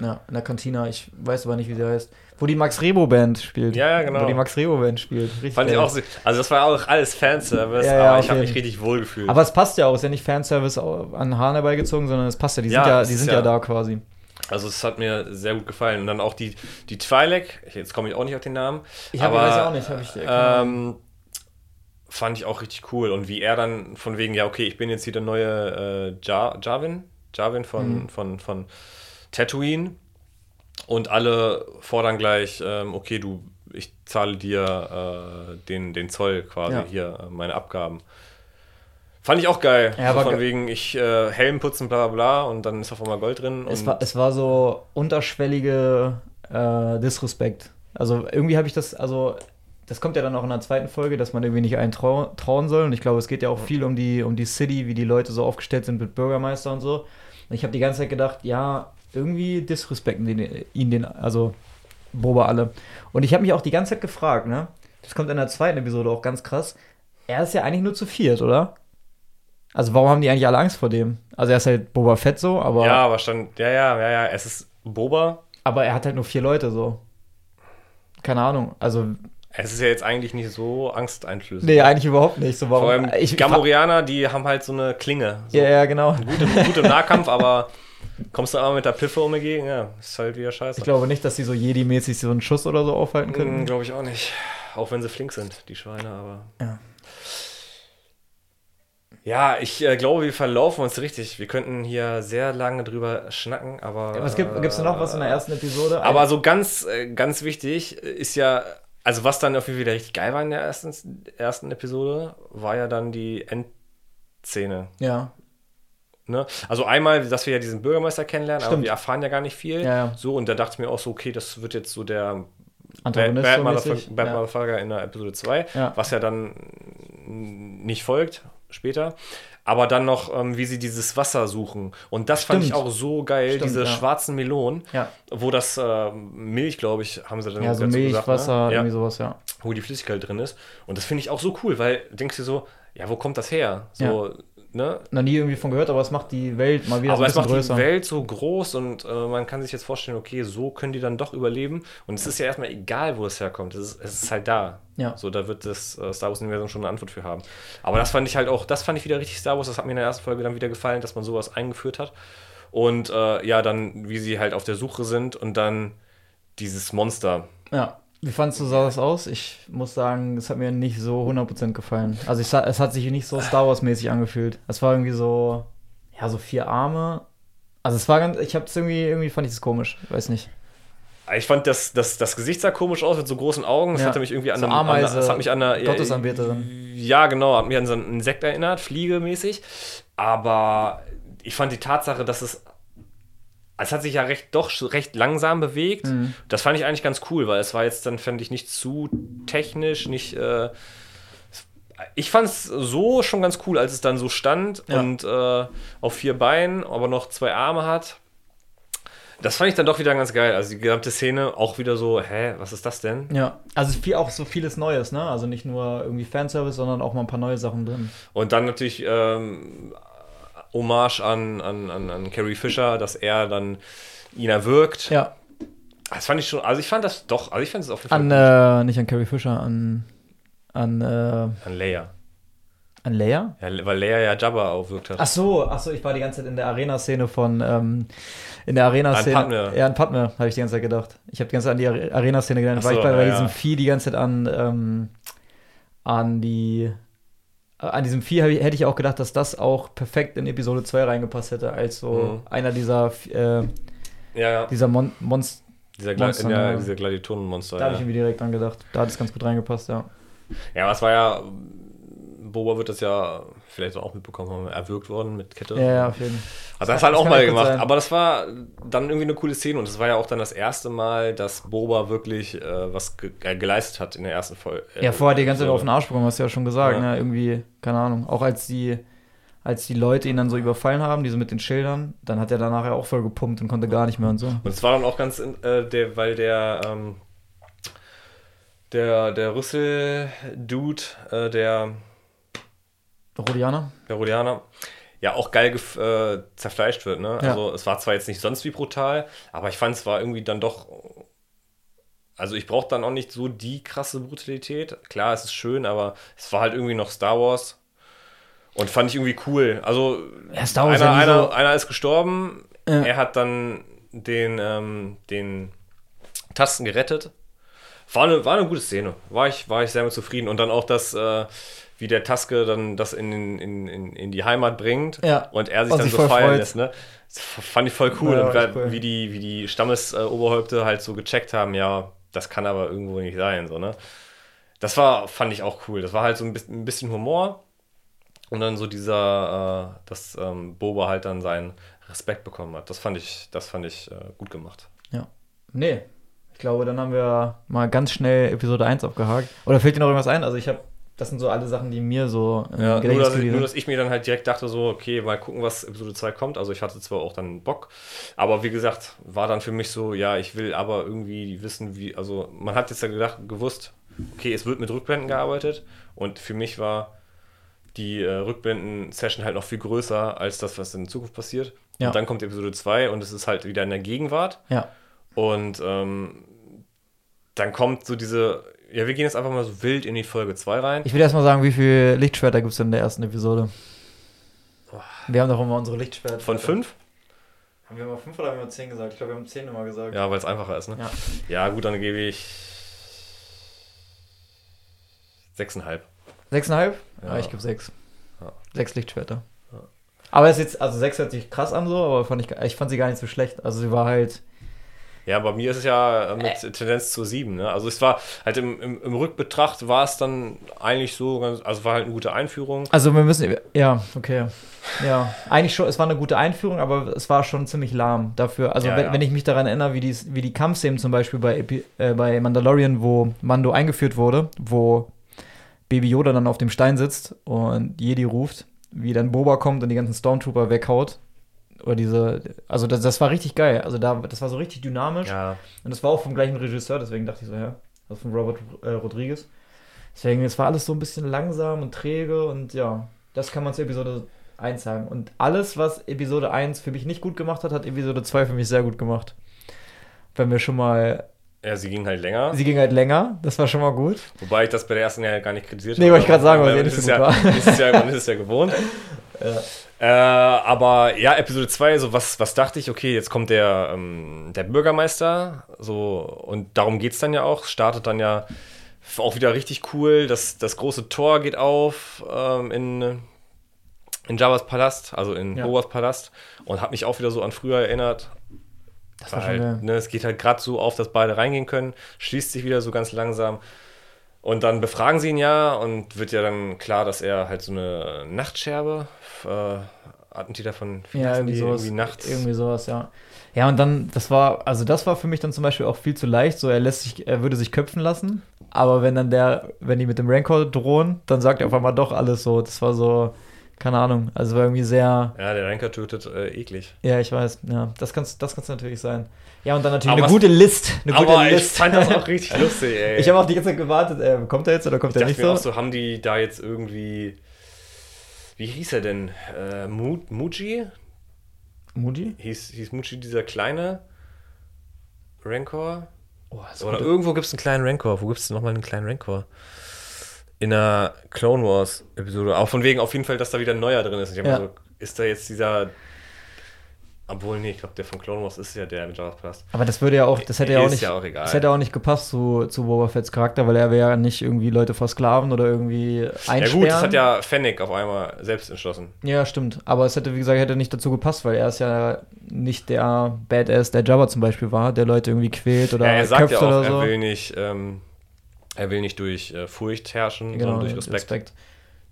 Ja, in der Kantina, ich weiß aber nicht, wie sie heißt. Wo die Max Rebo Band spielt. Ja, ja, genau. Wo die Max Rebo Band spielt. Richtig Fand ich auch so, also das war auch alles Fanservice, Ja, ja, aber ich habe mich richtig wohl gefühlt. Aber es passt ja auch, ist ja nicht Fanservice an Haaren herbeigezogen, sondern es passt ja. Die sind Ja, es die sind ja- da quasi. Also es hat mir sehr gut gefallen. Und dann auch die, die Twi'lek, jetzt komme ich auch nicht auf den Namen. Ich hab- aber, weiß auch nicht, hab ich- Ahnung. ähm, fand ich auch richtig cool. Und wie er dann von wegen, ja, okay, ich bin jetzt hier der neue äh, Ja- Jarvin, Jarvin von, Mhm. von, von Tatooine. Und alle fordern gleich, ähm, okay, du, ich zahle dir äh, den, den Zoll quasi Ja. hier, äh, meine Abgaben. Fand ich auch geil. Ja, so von ge- wegen, ich äh, Helm putzen, bla bla bla, und dann ist auf einmal Gold drin. Es war, es war so unterschwellige äh, Disrespect. Also irgendwie habe ich das, also das kommt ja dann auch in der zweiten Folge, dass man irgendwie nicht einen trau trauen soll. Und ich glaube, es geht ja auch viel um die, um die City, wie die Leute so aufgestellt sind mit Bürgermeister und so. Und ich habe die ganze Zeit gedacht, ja, irgendwie disrespekten den, ihn den, also Boba alle. Und ich habe mich auch die ganze Zeit gefragt, ne? Das kommt in der zweiten Episode auch ganz krass. Er ist ja eigentlich nur zu viert, oder? Also warum haben die eigentlich alle Angst vor dem? Also er ist halt Boba Fett so, aber Ja, aber stand, ja, ja, ja, ja, es ist Boba. aber er hat halt nur vier Leute so. Keine Ahnung. Also, Es ist ja jetzt eigentlich nicht so angsteinflößend. nee, eigentlich überhaupt nicht. So, warum? Vor allem ich, Gamorianer, die haben halt so eine Klinge. So Ja, ja, genau. gut, im, gut im Nahkampf, aber kommst du aber mit der Piffe um entgegen, ja, ist halt wieder scheiße. Ich glaube nicht, dass sie so Jedi-mäßig so einen Schuss oder so aufhalten könnten. Hm, glaube ich auch nicht. Auch wenn sie flink sind, die Schweine, aber. Ja. Ja, ich äh, glaube, wir verlaufen uns richtig. Wir könnten hier sehr lange drüber schnacken, aber. Was gibt es noch was in der ersten Episode? Aber so ganz, äh, ganz wichtig ist ja, also was dann auf jeden Fall wieder richtig geil war in der ersten, ersten Episode, war ja dann die Endszene. ja. Ne? Also einmal, dass wir ja diesen Bürgermeister kennenlernen, aber Stimmt. wir erfahren ja gar nicht viel. Ja, ja. So, und da dachte ich mir auch so, okay, das wird jetzt so der Bad, Antagonist Bad, Motherfucker, mäßig. Bad ja. Motherfucker in der Episode 2, Ja. was ja dann nicht folgt später. Aber dann noch, ähm, wie sie dieses Wasser suchen. Und das fand ich Stimmt. auch so geil, Stimmt, diese ja. schwarzen Melonen, Ja. wo das äh, Milch, glaube ich, haben sie dann ja, so dazu Milch, gesagt, Wasser, ne? irgendwie sowas, ja. wo die Flüssigkeit drin ist. Und das finde ich auch so cool, weil du denkst dir so, ja, wo kommt das her? So, ne? Noch nie irgendwie von gehört, aber es macht die Welt mal wieder Aber es so ein macht bisschen die größer. Welt so groß und äh, man kann sich jetzt vorstellen, okay, so können die dann doch überleben. Und es ist ja erstmal egal, wo es herkommt. Es ist, es ist halt da. Ja. So, da wird das äh, Star Wars-Universum schon eine Antwort für haben. Aber das fand ich halt auch, das fand ich wieder richtig Star Wars. Das hat mir in der ersten Folge dann wieder gefallen, dass man sowas eingeführt hat. Und äh, ja, dann, wie sie halt auf der Suche sind und dann dieses Monster. Ja. Wie fandst du sah das aus? Ich muss sagen, es hat mir nicht so 100% gefallen. Also ich, es hat sich nicht so Star Wars-mäßig angefühlt. Es war irgendwie so, ja, so vier Arme. Also es war ganz, ich hab's irgendwie, irgendwie fand ich es komisch. Weiß nicht. Ich fand, das, das, das Gesicht sah komisch aus mit so großen Augen. Das Ja. hatte mich irgendwie an So einem, an, Ameise, das hat mich an einer Gottesanbeterin. Ja, genau, hat mich an so einen Insekt erinnert, fliegemäßig. Aber ich fand die Tatsache, dass es. Es hat sich ja recht, doch recht langsam bewegt. Mhm. Das fand ich eigentlich ganz cool, weil es war jetzt dann, fände ich, nicht zu technisch, nicht. Äh, ich fand es so schon ganz cool, als es dann so stand Ja. und äh, auf vier Beinen, aber noch zwei Arme hat. Das fand ich dann doch wieder ganz geil. Also die gesamte Szene auch wieder so, hä, was ist das denn? Ja, also viel, auch so vieles Neues, ne? Also nicht nur irgendwie Fanservice, sondern auch mal ein paar neue Sachen drin. Und dann natürlich ähm, Hommage an, an, an, an Carrie Fisher, dass er dann ihn erwürgt. Ja. Das fand ich schon, also ich fand das doch, also ich fand es auf jeden Fall An, äh, nicht an Carrie Fisher, an, an, äh, an Leia. an Leia? Ja, weil Leia ja Jabba aufwirkt hat. Ach so, ach so, ich war die ganze Zeit in der Arena-Szene von, ähm, in der Arena-Szene. An Padme. Ja, an Padme, habe ich die ganze Zeit gedacht. Ich habe die ganze Zeit an die Are- Arena-Szene gedacht. Ach War ich so, bei, bei ja, diesem. Vieh die ganze Zeit an, ähm, an die, an diesem Vieh hätte ich auch gedacht, dass das auch perfekt in Episode 2 reingepasst hätte, als so Mhm. einer dieser, äh, Ja, ja. dieser Mon Monster. Dieser, Gla Monster, ja, ja. diese Gladiatorenmonster. Da habe ich irgendwie direkt dran gedacht. Da hat es ganz gut reingepasst, ja. ja, aber es war ja, Boba wird das ja vielleicht auch mitbekommen haben, erwürgt worden mit Kette. Ja, ja, auf jeden Fall. Hat das kann- halt das auch mal gemacht. sein. Aber das war dann irgendwie eine coole Szene und das war ja auch dann das erste Mal, dass Boba wirklich äh, was ge äh, geleistet hat in der ersten Folge. Ja, vorher die ganze Zeit auf den Arsch. Arsch bekommen, hast du ja schon gesagt, Ja. ne? Irgendwie, keine Ahnung. Auch als die, als die Leute ihn dann so überfallen haben, diese mit den Schildern, dann hat er danach ja auch voll gepumpt und konnte gar nicht mehr und so. Und es war dann auch ganz, äh, der, weil der, ähm, der, der Rüssel-Dude, äh, der, Rodianer? der Rodianer, ja auch geil äh, zerfleischt wird. Ne? Ja. Also es war zwar jetzt nicht sonst wie brutal, aber ich fand es war irgendwie dann doch. Also ich brauche dann auch nicht so die krasse Brutalität. Klar, es ist schön, aber es war halt irgendwie noch Star Wars. Und fand ich irgendwie cool. Also Ja, Star Wars einer, ja einer, so- einer ist gestorben. Ja. Er hat dann den, ähm, den Tasten gerettet. War eine, war eine gute Szene. War ich, war ich sehr mit zufrieden. Und dann auch das, äh, wie der Taske dann das in, in, in, in die Heimat bringt Ja. und er sich Und dann sich so feiern freut. lässt. Ne? Das fand ich voll cool. Ja, und cool. wie die, wie die Stammesoberhäupte halt so gecheckt haben, ja, das kann aber irgendwo nicht sein. So, ne? Das war, fand ich auch cool. Das war halt so ein bisschen, ein bisschen Humor. Und dann so dieser, äh, dass ähm, Boba halt dann seinen Respekt bekommen hat. Das fand ich, das fand ich äh, gut gemacht. Ja. Nee. Ich glaube, dann haben wir mal ganz schnell Episode 1 abgehakt. Oder fällt dir noch irgendwas ein? Also ich habe, das sind so alle Sachen, die mir so im Ja, nur, dass, ich- nur, dass ich mir dann halt direkt dachte, so, okay, mal gucken, was Episode 2 kommt. Also ich hatte zwar auch dann Bock, aber wie gesagt, war dann für mich so, ja, ich will aber irgendwie wissen, wie, also man hat jetzt ja gedacht, gewusst, okay, es wird mit Rückblenden gearbeitet und für mich war die äh, Rückblenden-Session halt noch viel größer als das, was in Zukunft passiert. Ja. Und dann kommt Episode 2 und es ist halt wieder in der Gegenwart. Ja. Und ähm, dann kommt so diese, ja, wir gehen jetzt einfach mal so wild in die Folge 2 rein. Ich will erst mal sagen, wie viele Lichtschwerter gibt es in der ersten Episode? Wir haben doch immer unsere Lichtschwerter. Von 5? Haben wir immer fünf oder haben wir zehn gesagt? Ich glaube, wir haben zehn immer gesagt. Ja, weil es einfacher ist, ne? Ja. Ja, gut, dann gebe ich 6,5. Sechseinhalb? Ja, Ja. ich gebe sechs. Ja. Sechs Lichtschwerter. Ja. Aber es ist jetzt, also sechs hört sich krass an so, aber fand ich, ich fand sie gar nicht so schlecht. Also sie war halt, Ja, bei mir ist es ja äh, mit Tendenz zur 7, ne? Also es war halt im, im, im Rückbetracht war es dann eigentlich so, ganz, also war halt eine gute Einführung. also wir müssen, ja, okay. Ja, eigentlich schon, es war eine gute Einführung, aber es war schon ziemlich lahm dafür. Also Ja, wenn, ja. wenn ich mich daran erinnere, wie die, wie die Kampfszenen zum Beispiel bei, Epi, äh, bei Mandalorian, wo Mando eingeführt wurde, wo Baby Yoda dann auf dem Stein sitzt und Jedi ruft, wie dann Boba kommt und die ganzen Stormtrooper weghaut. Oder diese, also das, das war richtig geil. Also da, das war so richtig dynamisch. Ja, Und das war auch vom gleichen Regisseur, deswegen dachte ich so, ja, also von Robert äh, Rodriguez. Deswegen, es war alles so ein bisschen langsam und träge und ja, das kann man zu Episode 1 sagen. Und alles, was Episode 1 für mich nicht gut gemacht hat, hat Episode 2 für mich sehr gut gemacht. Wenn wir schon mal, ja, sie ging halt länger. sie ging halt länger, das war schon mal gut. Wobei ich das bei der ersten ja gar nicht kritisiert Nee, wollte ich gerade sagen, weil sie nicht so gut ja, war. ist ja, man ist es ja gewohnt. Äh, aber ja, Episode 2, so was, was dachte ich, okay, jetzt kommt der, ähm, der Bürgermeister, so, und darum geht es dann ja auch, startet dann ja auch wieder richtig cool, das, das große Tor geht auf ähm, in, in Jabba's Palast, also in Ja. Bobas Palast, und hat mich auch wieder so an früher erinnert. Das war geil. ne, es geht halt gerade so auf, dass beide reingehen können, schließt sich wieder so ganz langsam. Und dann befragen sie ihn ja und wird ja dann klar, dass er halt so eine Nachtscherbe, äh, Attentäter von Ja, irgendwie sowas. irgendwie nachts. Irgendwie sowas, ja. Ja, und dann, das war, also das war für mich dann zum Beispiel auch viel zu leicht. So, er lässt sich, er würde sich köpfen lassen. Aber wenn dann der, wenn die mit dem Rancor drohen, dann sagt er auf einmal doch alles so. Das war so keine Ahnung. Also war irgendwie sehr. Ja, der Ranker tötet äh, eklig. Ja, ich weiß. Ja, das kann das kann's natürlich sein. Ja, und dann natürlich Aber eine gute List. Eine gute Aber ich List. fand das auch richtig lustig, ey. ich habe auch die ganze Zeit gewartet, äh, kommt er jetzt oder kommt Ich er nicht mir so? auch so, haben die da jetzt irgendwie. Wie hieß er denn? Äh, Mu Muji? Moody? Hieß, hieß Muji dieser kleine Rancor? Oh, Oder gute- irgendwo gibt es einen kleinen Rancor. Wo gibt es nochmal einen kleinen Rancor? In der Clone Wars Episode. Auch von wegen auf jeden Fall, dass da wieder ein neuer drin ist. Ich hab Ja. so, ist da jetzt dieser. Obwohl, nee, ich glaube, der von Clone Wars ist ja der mit Jabba's Palast. Aber das würde ja auch, das hätte ja auch Ist nicht, ja auch egal. das hätte auch nicht gepasst zu, zu Boba Fetts Charakter, weil er wäre ja nicht irgendwie Leute versklaven oder irgendwie einsperren. Ja, gut, das hat ja Fennec auf einmal selbst entschlossen. Ja, stimmt. Aber es hätte, wie gesagt, hätte nicht dazu gepasst, weil er ist ja nicht der Badass, der Jabba zum Beispiel war, der Leute irgendwie quält oder Ja, er sagt ja auch, oder er so. will nicht, ähm, er will nicht durch äh, Furcht herrschen, genau, sondern durch Respekt.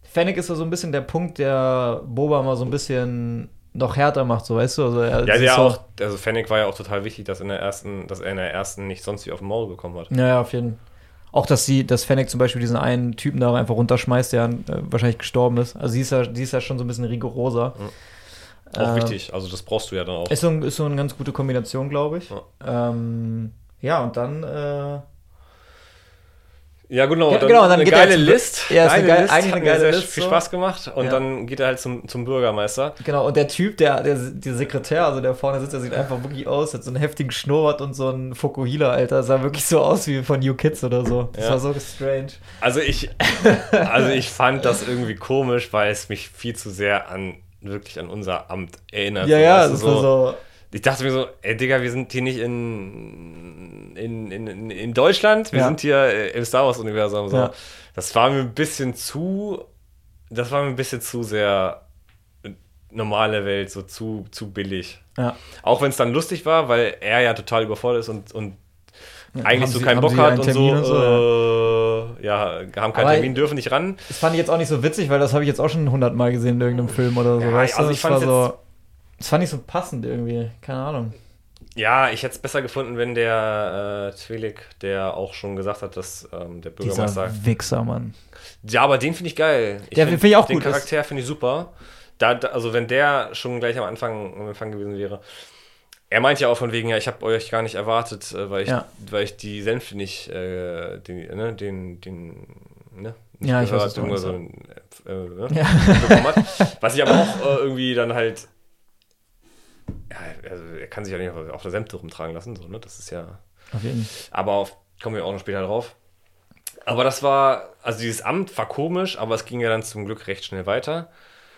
Fennec ist ja so ein bisschen der Punkt, der Boba mal so ein bisschen noch härter macht, so weißt du? Also er, Ja, so, auch, also Fennec war ja auch total wichtig, dass in der ersten, dass er in der ersten nicht sonst wie auf dem Maul bekommen hat. Ja, ja, auf jeden Fall. Auch, dass sie, dass Fennec zum Beispiel diesen einen Typen da einfach runterschmeißt, der äh, wahrscheinlich gestorben ist. Also sie ist ja, sie ist ja schon so ein bisschen rigoroser. Auch Ähm, wichtig, also das brauchst du ja dann auch. Ist so, ein- ist so eine ganz gute Kombination, glaube ich. Ja. Ähm, ja, und dann äh, Ja, genau. Dann genau, dann eine geht geile List. Ja, ist eine geil- List, eigentlich hat eine geile sehr List, viel so. Spaß gemacht. Und Ja. dann geht er halt zum, zum Bürgermeister. Genau, und der Typ, der, der, der Sekretär, also der vorne sitzt, der sieht einfach wirklich aus, hat so einen heftigen Schnurrbart und so einen Fokuhila, Alter. Sah wirklich so aus wie von New Kids oder so. Das Ja. war so strange. Also ich, also ich fand das irgendwie komisch, weil es mich viel zu sehr an wirklich an unser Amt erinnert. Ja, So, ja, du, das war so. Ich dachte mir so, ey Digga, wir sind hier nicht in, in, in, in Deutschland, wir Ja. sind hier äh, im Star Wars-Universum. So. Ja. Das war mir ein bisschen zu, das war mir ein bisschen zu sehr normale Welt, so zu, zu billig. Ja. Auch wenn es dann lustig war, weil er ja total überfordert ist und, und eigentlich so sie- keinen Bock hat und so, und äh, ja, haben keinen Aber- Termin, dürfen nicht ran. Das fand ich jetzt auch nicht so witzig, weil das habe ich jetzt auch schon hundertmal gesehen in irgendeinem Film oder so. Ja, weißt also du? ich fand's so. Das fand ich so passend irgendwie. Keine Ahnung. Ja, ich hätte es besser gefunden, wenn der äh, Twi'lek, der auch schon gesagt hat, dass ähm, der Bürgermeister. Dieser Wichser, Mann. Ja, aber den finde ich geil. Ich Der finde ich auch Den gut. Charakter finde ich super. Da, da, also wenn der schon gleich am Anfang am Anfang gewesen wäre. Er meint ja auch von wegen, ja, ich habe euch gar nicht erwartet, äh, weil ich, Ja. weil ich die Senfte nicht, äh, den, ne, den, den, ne, nicht Ja, ich weiß, gehört, was du so, äh, ne, Ja. Was ich aber auch äh, irgendwie dann halt, ja, also er kann sich ja nicht auf, auf der Senfte rumtragen lassen, so, ne, das ist ja, Auf jeden aber auf, kommen wir auch noch später drauf. Aber das war, also dieses Amt war komisch, aber es ging ja dann zum Glück recht schnell weiter.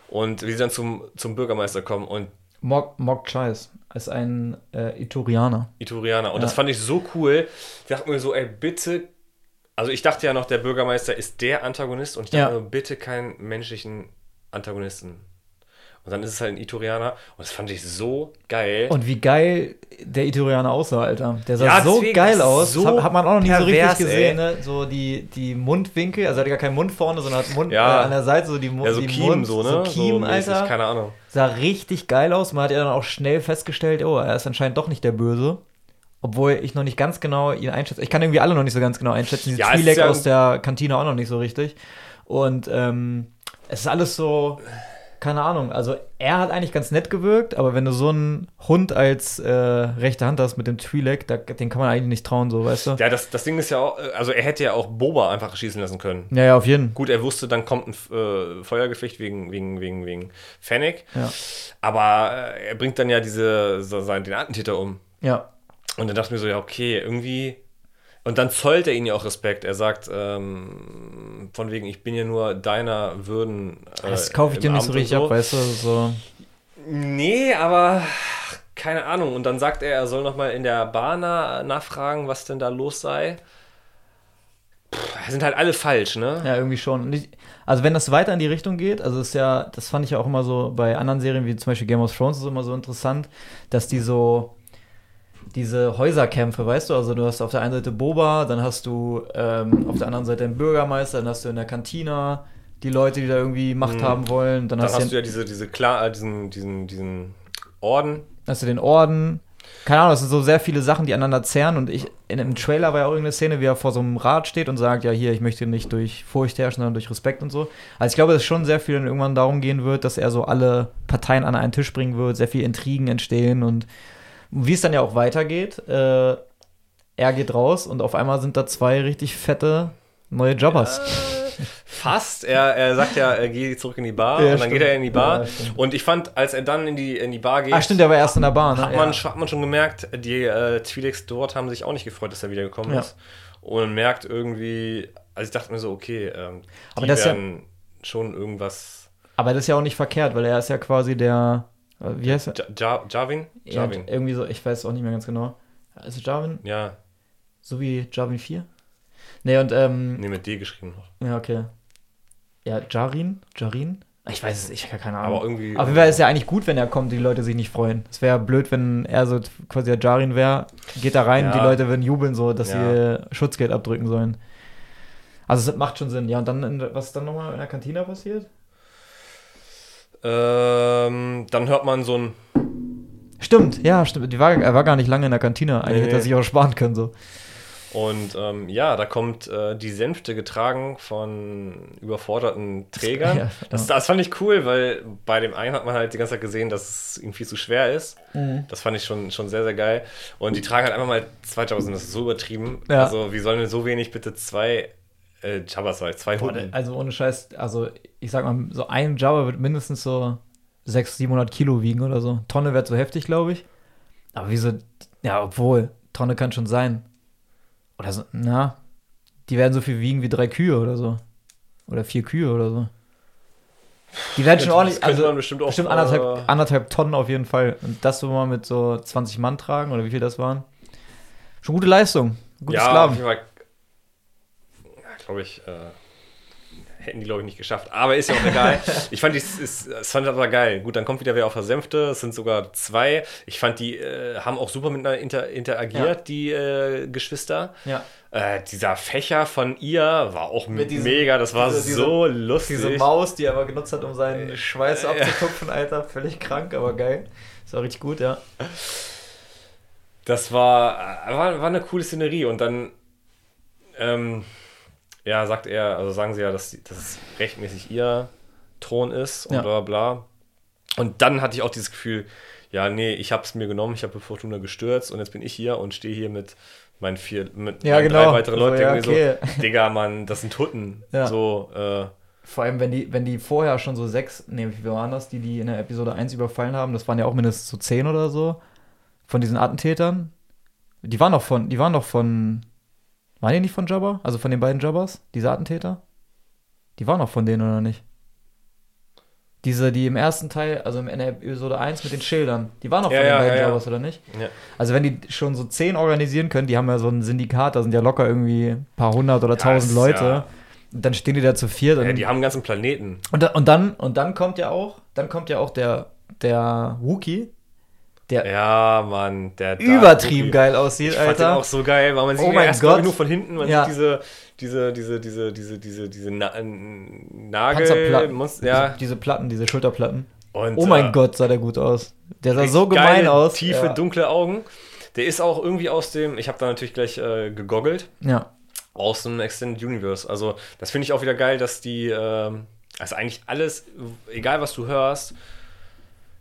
Und wie sie dann zum, zum Bürgermeister kommen und Mok, Mok Chais ist ein äh, Iturianer. Iturianer. Und Ja. das fand ich so cool. Ich dachte mir so, ey, bitte. Also ich dachte ja noch, der Bürgermeister ist der Antagonist und ich dachte Ja. mir, bitte keinen menschlichen Antagonisten. Und dann ist es halt ein Iturianer und das fand ich so geil. Und wie geil der Iturianer aussah, Alter. Der sah Ja, so geil aus. so hat, hat man auch noch nie so pervers, richtig gesehen, ne? So die, die Mundwinkel, also er hat gar keinen Mund vorne, sondern hat Mund Ja. äh, an der Seite, so die, Mu ja, so die Kiem, Mund, so, ne? So Kiem, mäßig, Alter. Keine Ahnung. Sah richtig geil aus. Man hat ja dann auch schnell festgestellt, oh, er ist anscheinend doch nicht der Böse. Obwohl ich noch nicht ganz genau ihn einschätze. Ich kann irgendwie alle noch nicht so ganz genau einschätzen. Diese Ja, Twi'lek ja- aus der Kantine auch noch nicht so richtig. Und ähm, es ist alles so, keine Ahnung. Also er hat eigentlich ganz nett gewirkt, aber wenn du so einen Hund als äh, rechte Hand hast mit dem Twi'lek, da, den kann man eigentlich nicht trauen, so, weißt du? Ja, das, das Ding ist ja auch, also er hätte ja auch Boba einfach schießen lassen können. Ja, ja, auf jeden Fall. Gut, er wusste, dann kommt ein äh, Feuergefecht wegen, wegen, wegen, wegen Fennec. Ja. Aber äh, er bringt dann ja diese, so, seinen, den Attentäter um. Ja. Und dann dachte ich mir so, ja, okay, irgendwie. Und dann zollt er ihn ja auch Respekt. Er sagt, ähm, von wegen, ich bin ja nur deiner Würden. Äh, Das kaufe ich dir nicht Amt so richtig ab, weißt du? So. Nee, aber keine Ahnung. Und dann sagt er, er soll nochmal in der Bar na nachfragen, was denn da los sei. Pff, sind halt alle falsch, ne? Ja, irgendwie schon. Und ich, also wenn das weiter in die Richtung geht, also ist ja, das fand ich ja auch immer so bei anderen Serien, wie zum Beispiel Game of Thrones, ist immer so interessant, dass die so diese Häuserkämpfe, weißt du, also du hast auf der einen Seite Boba, dann hast du ähm, auf der anderen Seite den Bürgermeister, dann hast du in der Kantina die Leute, die da irgendwie Macht Mhm. haben wollen, dann, Dann hast, hast du ja diese, diese klar, äh, diesen, diesen, diesen Orden. hast du den Orden, keine Ahnung, das sind so sehr viele Sachen, die aneinander zerren. Und ich, in einem Trailer war ja auch irgendeine Szene, wie er vor so einem Rad steht und sagt, ja, hier, ich möchte nicht durch Furcht herrschen, sondern durch Respekt und so. Also ich glaube, dass schon sehr viel dann irgendwann darum gehen wird, dass er so alle Parteien an einen Tisch bringen wird, sehr viel Intrigen entstehen und wie es dann ja auch weitergeht. Äh, er geht raus und auf einmal sind da zwei richtig fette neue Jobbers. Äh, fast. Er, er sagt ja, er geht zurück in die Bar Ja, und dann stimmt. geht er in die Bar. Ja, und ich fand, als er dann in die, in die Bar geht, Ach stimmt, der war erst in der Bar, ne? hat, man, ja. hat man schon gemerkt, die äh, Twi'leks dort haben sich auch nicht gefreut, dass er wiedergekommen ist. Und man merkt irgendwie, also ich dachte mir so, okay, ähm, die Aber das werden schon irgendwas. Aber das ist ja auch nicht verkehrt, weil er ist ja quasi der, äh, wie heißt er? Ja, ja, Jarvin? Ja, Jarvin. irgendwie so, ich weiß auch nicht mehr ganz genau. Also Jarvin? Ja, So wie Jarvin 4? Nee, und, ähm, nee, mit D geschrieben noch. ja, okay. Ja, Jarin? Jarin? Ich weiß es, ich habe keine Ahnung. Aber irgendwie. Auf jeden Fall ist ja eigentlich gut, wenn er kommt, die Leute sich nicht freuen. Es wäre blöd, wenn er so quasi der Jarin wäre, geht da rein, Ja. die Leute würden jubeln, so, dass Ja. sie Schutzgeld abdrücken sollen. Also es macht schon Sinn. Ja, und dann, in, was ist dann nochmal in der Kantine passiert? Ähm, dann hört man so ein. Stimmt, ja, stimmt. Die war, er war gar nicht lange in der Kantine. Eigentlich Nee, hätte er sich auch sparen können, so. Und ähm, ja, da kommt äh, die Sänfte getragen von überforderten Trägern. Ja, das, das fand ich cool, weil bei dem einen hat man halt die ganze Zeit gesehen, dass es ihm viel zu schwer ist. Mhm. Das fand ich schon, schon sehr, sehr geil. Und die tragen halt einfach mal 2000, das ist so übertrieben. Ja. Also, wie sollen denn so wenig bitte zwei äh, Jabbas sein? Zwei Hunden? Also ohne Scheiß, also ich sag mal, so ein Java wird mindestens so 600, 700 Kilo wiegen oder so. Tonne wird so heftig, glaube ich. Aber wieso, ja, obwohl, Tonne kann schon sein. Oder so, na, die werden so viel wiegen wie drei Kühe oder so. Oder vier Kühe oder so. Die werden schon ordentlich, also bestimmt auch, bestimmt anderthalb, äh, anderthalb Tonnen auf jeden Fall. Und das so mal mit so 20 Mann tragen oder wie viel das waren. Schon gute Leistung. Gutes ja, auf Sklaven. jeden Fall. Glaube ich, äh, hätten die, glaube ich, nicht geschafft. Aber ist ja auch egal. ich fand die, es, es, es fand aber geil. Gut, dann kommt wieder wer auf der Sänfte. Es sind sogar zwei. Ich fand, die äh, haben auch super miteinander inter, interagiert, Ja. die äh, Geschwister. Ja. Äh, dieser Fächer von ihr war auch Mit diesem- mega. Das war diese- diese- so lustig. Diese Maus, die er aber genutzt hat, um seinen Schweiß ja. abzutupfen, Alter. Völlig krank, aber geil. Das war richtig gut, ja. Das war, äh, war, war eine coole Szenerie und dann, ähm, ja, sagt er, also sagen sie ja, dass, die- dass es rechtmäßig ihr Thron ist und Ja. bla bla. Und dann hatte ich auch dieses Gefühl, ja, nee, ich hab's mir genommen, ich habe Fortuna gestürzt und jetzt bin ich hier und stehe hier mit meinen vier, mit Ja, meinen genau. drei weiteren Leuten, ja, irgendwie okay. so, Digga, Mann, das sind Hutten. Ja. So, äh, Vor allem, wenn die, wenn die vorher schon so sechs, nee, wie waren das, die die in der Episode 1 überfallen haben, das waren ja auch mindestens so zehn oder so, von diesen Attentätern. Die waren doch von, die waren doch von, waren die nicht von Jabba? Also von den beiden Jabbas, diese Attentäter? Die waren doch von denen, oder nicht? Diese, die im ersten Teil, also in der Episode 1 mit den Schildern, die waren von Ja, den ja, beiden ja, ja. Jabbas, oder nicht? Also wenn die schon so zehn organisieren können, die haben ja so ein Syndikat, da sind ja locker irgendwie ein paar hundert oder tausend Leute. dann stehen die da zu viert. ja, die haben einen ganzen Planeten. und, und dann und dann kommt ja auch, dann kommt ja auch der der Wookie, der Ja, Mann, der übertrieben geil aussieht, Ich fand Alter. auch so geil, weil man sieht Oh mein Gott. nur von hinten, man Ja. sieht diese, diese, diese, diese, diese, diese, diese Na Nagel, Panzerplatten, Monster, ja. diese, diese Platten, diese Schulterplatten. Und, Oh mein äh, Gott, sah der gut aus. Der sah so gemein geile, aus. Tiefe, ja. dunkle Augen. Der ist auch irgendwie aus dem, ich habe da natürlich gleich äh, gegoggelt, ja. aus dem Extended Universe. Also, das finde ich auch wieder geil, dass die, ähm, also eigentlich alles, egal was du hörst,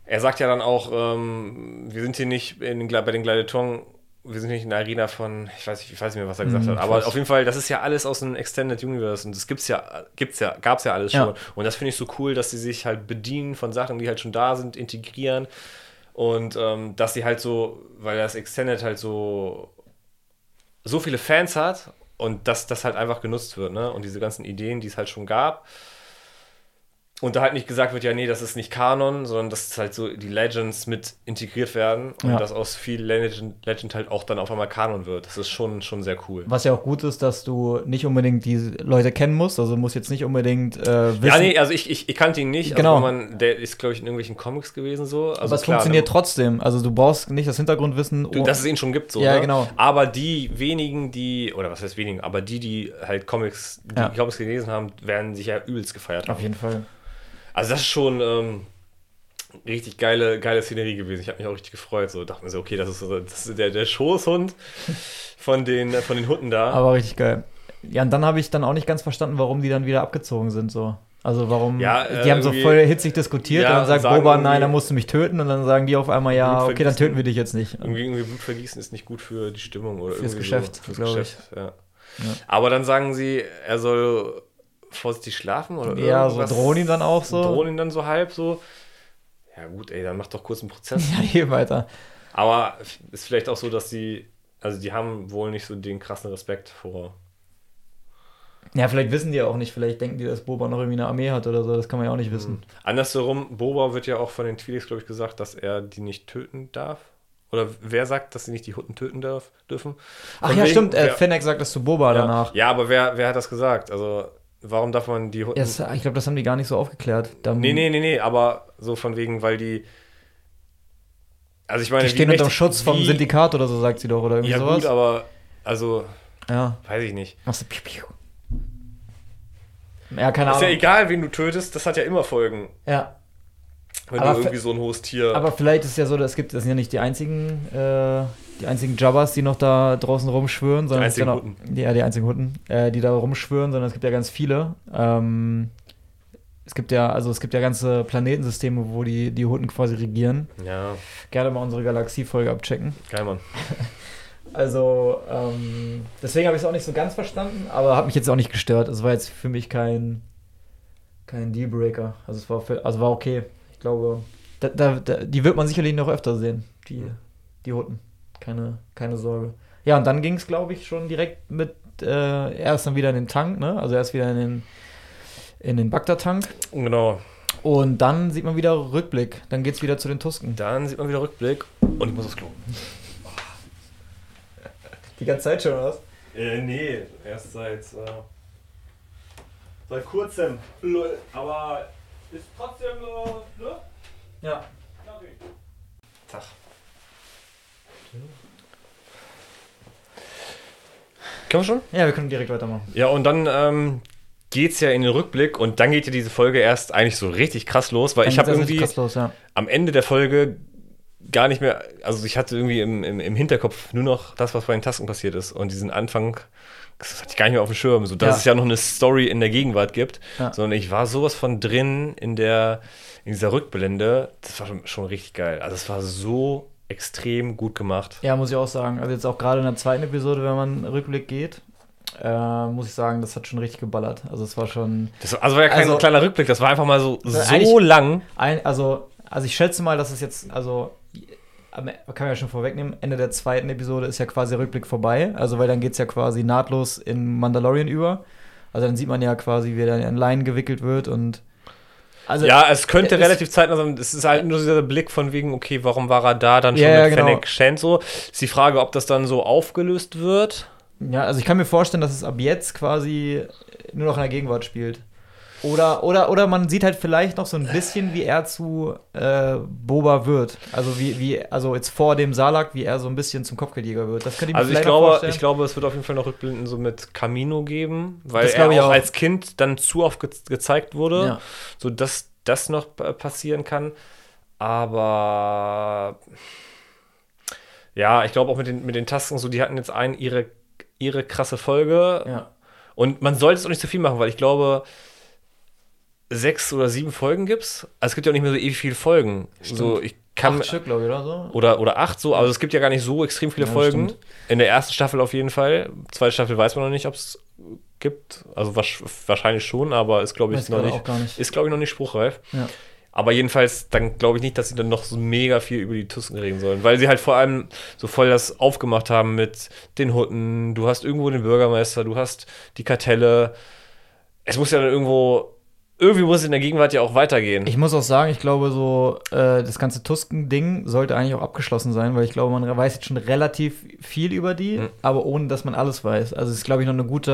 er sagt ja dann auch, ähm, wir sind hier nicht in bei den Gladiatoren, wir sind nicht in der Arena von, ich weiß nicht, ich weiß nicht mehr, was er gesagt Hm, hat, aber auf jeden Fall, das ist ja alles aus dem Extended Universe und das gibt's ja, gibt's ja, gab's ja alles Ja. schon. Und das finde ich so cool, dass sie sich halt bedienen von Sachen, die halt schon da sind, integrieren und ähm, dass sie halt so, weil das Extended halt so so viele Fans hat und dass das halt einfach genutzt wird, ne? Und diese ganzen Ideen, die es halt schon gab. Und da halt nicht gesagt wird, ja, nee, das ist nicht Kanon, sondern dass halt so die Legends mit integriert werden und Ja. dass aus viel Legend, Legend halt auch dann auf einmal Kanon wird. Das ist schon, schon sehr cool. Was ja auch gut ist, dass du nicht unbedingt die Leute kennen musst. Also musst jetzt nicht unbedingt äh, wissen. Ja, nee, also ich, ich, ich kannte ihn nicht. Genau. Also man, der ist, glaube ich, in irgendwelchen Comics gewesen so. Also aber es klar, funktioniert trotzdem. Also du brauchst nicht das Hintergrundwissen. Du, oh, dass es ihn schon gibt, so. Ja, ne? genau. Aber die wenigen, die, oder was heißt wenigen, aber die, die halt Comics, die Ja. Comics gelesen haben, werden sich ja übelst gefeiert haben. auf jeden Fall. Also das ist schon, ähm, richtig geile, geile Szenerie gewesen. Ich habe mich auch richtig gefreut. So dachte mir so, okay, das ist, so, das ist der, der Schoßhund von den, von den Hunden da. Aber richtig geil. Ja, und dann habe ich dann auch nicht ganz verstanden, warum die dann wieder abgezogen sind. So. Also warum, Ja, äh, die haben so voll hitzig diskutiert Ja, und dann sagt Boba, nein, dann musst du mich töten und dann sagen die auf einmal, ja, okay, dann töten wir dich jetzt nicht. Irgendwie, irgendwie Blutvergießen ist nicht gut für die Stimmung oder Fürs irgendwie Geschäft, so. Fürs ich. Geschäft, ja. Ja. Aber dann sagen sie, er soll vorsichtig schlafen oder Ja, so drohen ihn dann auch so. Drohen ihn dann so halb so. Ja gut, ey, dann mach doch kurz einen Prozess. Ja, hier weiter. Aber ist vielleicht auch so, dass die, also die haben wohl nicht so den krassen Respekt vor. Ja, vielleicht wissen die ja auch nicht, vielleicht denken die, dass Boba noch irgendwie eine Armee hat oder so, das kann man ja auch nicht wissen. Andersherum, Boba wird ja auch von den Twi'leks, glaube ich, gesagt, dass er die nicht töten darf. Oder wer sagt, dass sie nicht die Hutten töten darf, dürfen? Ach Von ja, wegen- stimmt, äh, wer- Fennec sagt das zu Boba ja, danach. Ja, aber wer, wer hat das gesagt? Also, warum darf man die Hutten. Ja, ich glaube, das haben die gar nicht so aufgeklärt. Da, nee, nee, nee, nee, aber so von wegen, weil die. Also, ich meine, Die stehen unter Schutz vom Syndikat oder so, sagt sie doch, oder irgendwie Ja, sowas. gut, aber. Also, ja, weiß ich nicht. machst du piu, piu. Ja, keine Ist ja Ahnung. egal, wen du tötest, das hat ja immer Folgen. Ja, Wenn Aber du irgendwie so ein hohes Tier. aber vielleicht ist es ja so, es gibt, das sind ja nicht die einzigen, äh, die einzigen Jabbas, die noch da draußen rumschwören, sondern es gibt einzigen ja noch, ja, die einzigen Hutten, äh, die da rumschwören, sondern es gibt ja ganz viele. Ähm, es gibt ja, also es gibt ja ganze Planetensysteme, wo die, die Hutten quasi regieren. ja, Gerne mal unsere Galaxie-Folge abchecken. geil, Mann. Also, ähm, deswegen habe ich es auch nicht so ganz verstanden, aber hat mich jetzt auch nicht gestört. Es war jetzt für mich kein, kein Dealbreaker. Also, es war, für, also war okay. Ich glaube, da, da, da, die wird man sicherlich noch öfter sehen, die, die Hutten. Keine, keine Sorge. Ja, und dann ging es, glaube ich, schon direkt mit, äh, erst dann wieder in den Tank, ne? Also erst wieder in den, in den Bagdad-Tank. Genau. Und dann sieht man wieder Rückblick. Dann geht es wieder zu den Tusken. Dann sieht man wieder Rückblick und ich muss aufs Klo. Die ganze Zeit schon, oder was? Äh, nee, erst seit. Äh, seit kurzem. Lol. Aber ist trotzdem. Äh, ne? Ja. Tag. Können wir schon? Ja, wir können direkt weitermachen. Ja, und dann ähm, geht's ja in den Rückblick und dann geht ja diese Folge erst eigentlich so richtig krass los, weil ich habe Dann irgendwie los, ja. am Ende der Folge gar nicht mehr, also ich hatte irgendwie im, im, im Hinterkopf nur noch das, was bei den Tasken passiert ist und diesen Anfang, das hatte ich gar nicht mehr auf dem Schirm, so dass Ja. es ja noch eine Story in der Gegenwart gibt, Ja. sondern ich war sowas von drin in der, in dieser Rückblende, das war schon, schon richtig geil, also es war so extrem gut gemacht. Ja, muss ich auch sagen. Also jetzt auch gerade in der zweiten Episode, wenn man Rückblick geht, äh, muss ich sagen, das hat schon richtig geballert. Also es war schon Das, war- also war ja kein Also- kleiner Rückblick, das war einfach mal so, war so lang. ein, also, also ich schätze mal, dass es jetzt, also am- kann man ja schon vorwegnehmen, Ende der zweiten Episode ist ja quasi der Rückblick vorbei. Also weil dann geht es ja quasi nahtlos in Mandalorian über. Also dann sieht man ja quasi, wie er dann in Line gewickelt wird und also Ja, es könnte es- relativ zeitnah sein. Es ist halt nur dieser Blick von wegen, okay, warum war er da dann schon Ja, ja, mit genau. Fennec Shand so? Ist die Frage, ob das dann so aufgelöst wird. Ja, also ich kann mir vorstellen, dass es ab jetzt quasi nur noch in der Gegenwart spielt. Oder, oder, oder man sieht halt vielleicht noch so ein bisschen, wie er zu äh, Boba wird. Also wie, wie, also jetzt vor dem Salak, wie er so ein bisschen zum Kopfgeldjäger wird. Das könnte ich mir Also ich glaube, vorstellen. ich glaube, es wird auf jeden Fall noch Rückblenden so mit Camino geben, weil Das er auch auch. als Kind dann zu oft ge gezeigt wurde, Ja. so dass das noch pa- passieren kann. Aber ja, ich glaube auch mit den, mit den Tasken, so die hatten jetzt ein ihre, ihre krasse Folge. ja. Und man sollte es auch nicht zu viel machen, weil ich glaube, sechs oder sieben Folgen gibt's. Also es gibt ja auch nicht mehr so ewig viele Folgen. So, ich kann. Acht Stück, glaube ich, oder so. Oder, oder acht so, also es gibt ja gar nicht so extrem viele Ja, Folgen. stimmt. In der ersten Staffel auf jeden Fall. Zweite Staffel weiß man noch nicht, ob es gibt. Also wahrscheinlich schon, aber ist, glaube ich, Weiß noch nicht. nicht. Ist, glaube ich, noch nicht spruchreif. Ja. Aber jedenfalls, dann glaube ich nicht, dass sie dann noch so mega viel über die Tusken reden sollen. Weil sie halt vor allem so voll das aufgemacht haben mit den Hutten. Du hast irgendwo den Bürgermeister, du hast die Kartelle. Es muss ja dann irgendwo. Irgendwie muss es in der Gegenwart ja auch weitergehen. Ich muss auch sagen, ich glaube, so äh, das ganze Tusken-Ding sollte eigentlich auch abgeschlossen sein, weil ich glaube, man weiß jetzt schon relativ viel über die, Mhm. aber ohne, dass man alles weiß. Also es ist, glaube ich, noch eine gute,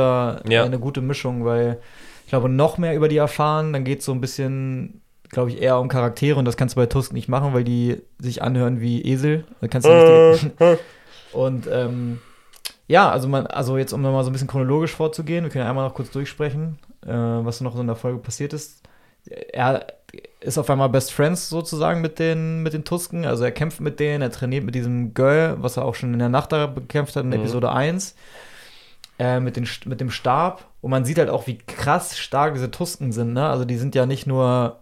Ja. äh, eine gute Mischung, weil ich glaube, noch mehr über die erfahren, dann geht es so ein bisschen, glaube ich, eher um Charaktere und das kannst du bei Tusken nicht machen, weil die sich anhören wie Esel. Da kannst du nicht die, und ähm, ja, also man, also jetzt um nochmal so ein bisschen chronologisch vorzugehen, wir können ja einmal noch kurz durchsprechen, äh, was noch so in der Folge passiert ist. Er, ist auf einmal Best Friends sozusagen mit den, mit den Tusken. Also er kämpft mit denen, er trainiert mit diesem Girl, was er auch schon in der Nacht da bekämpft hat in Mhm. Episode 1. Äh, mit, den, mit dem Stab. Und man sieht halt auch, wie krass stark diese Tusken sind. Ne? Also die sind ja nicht nur,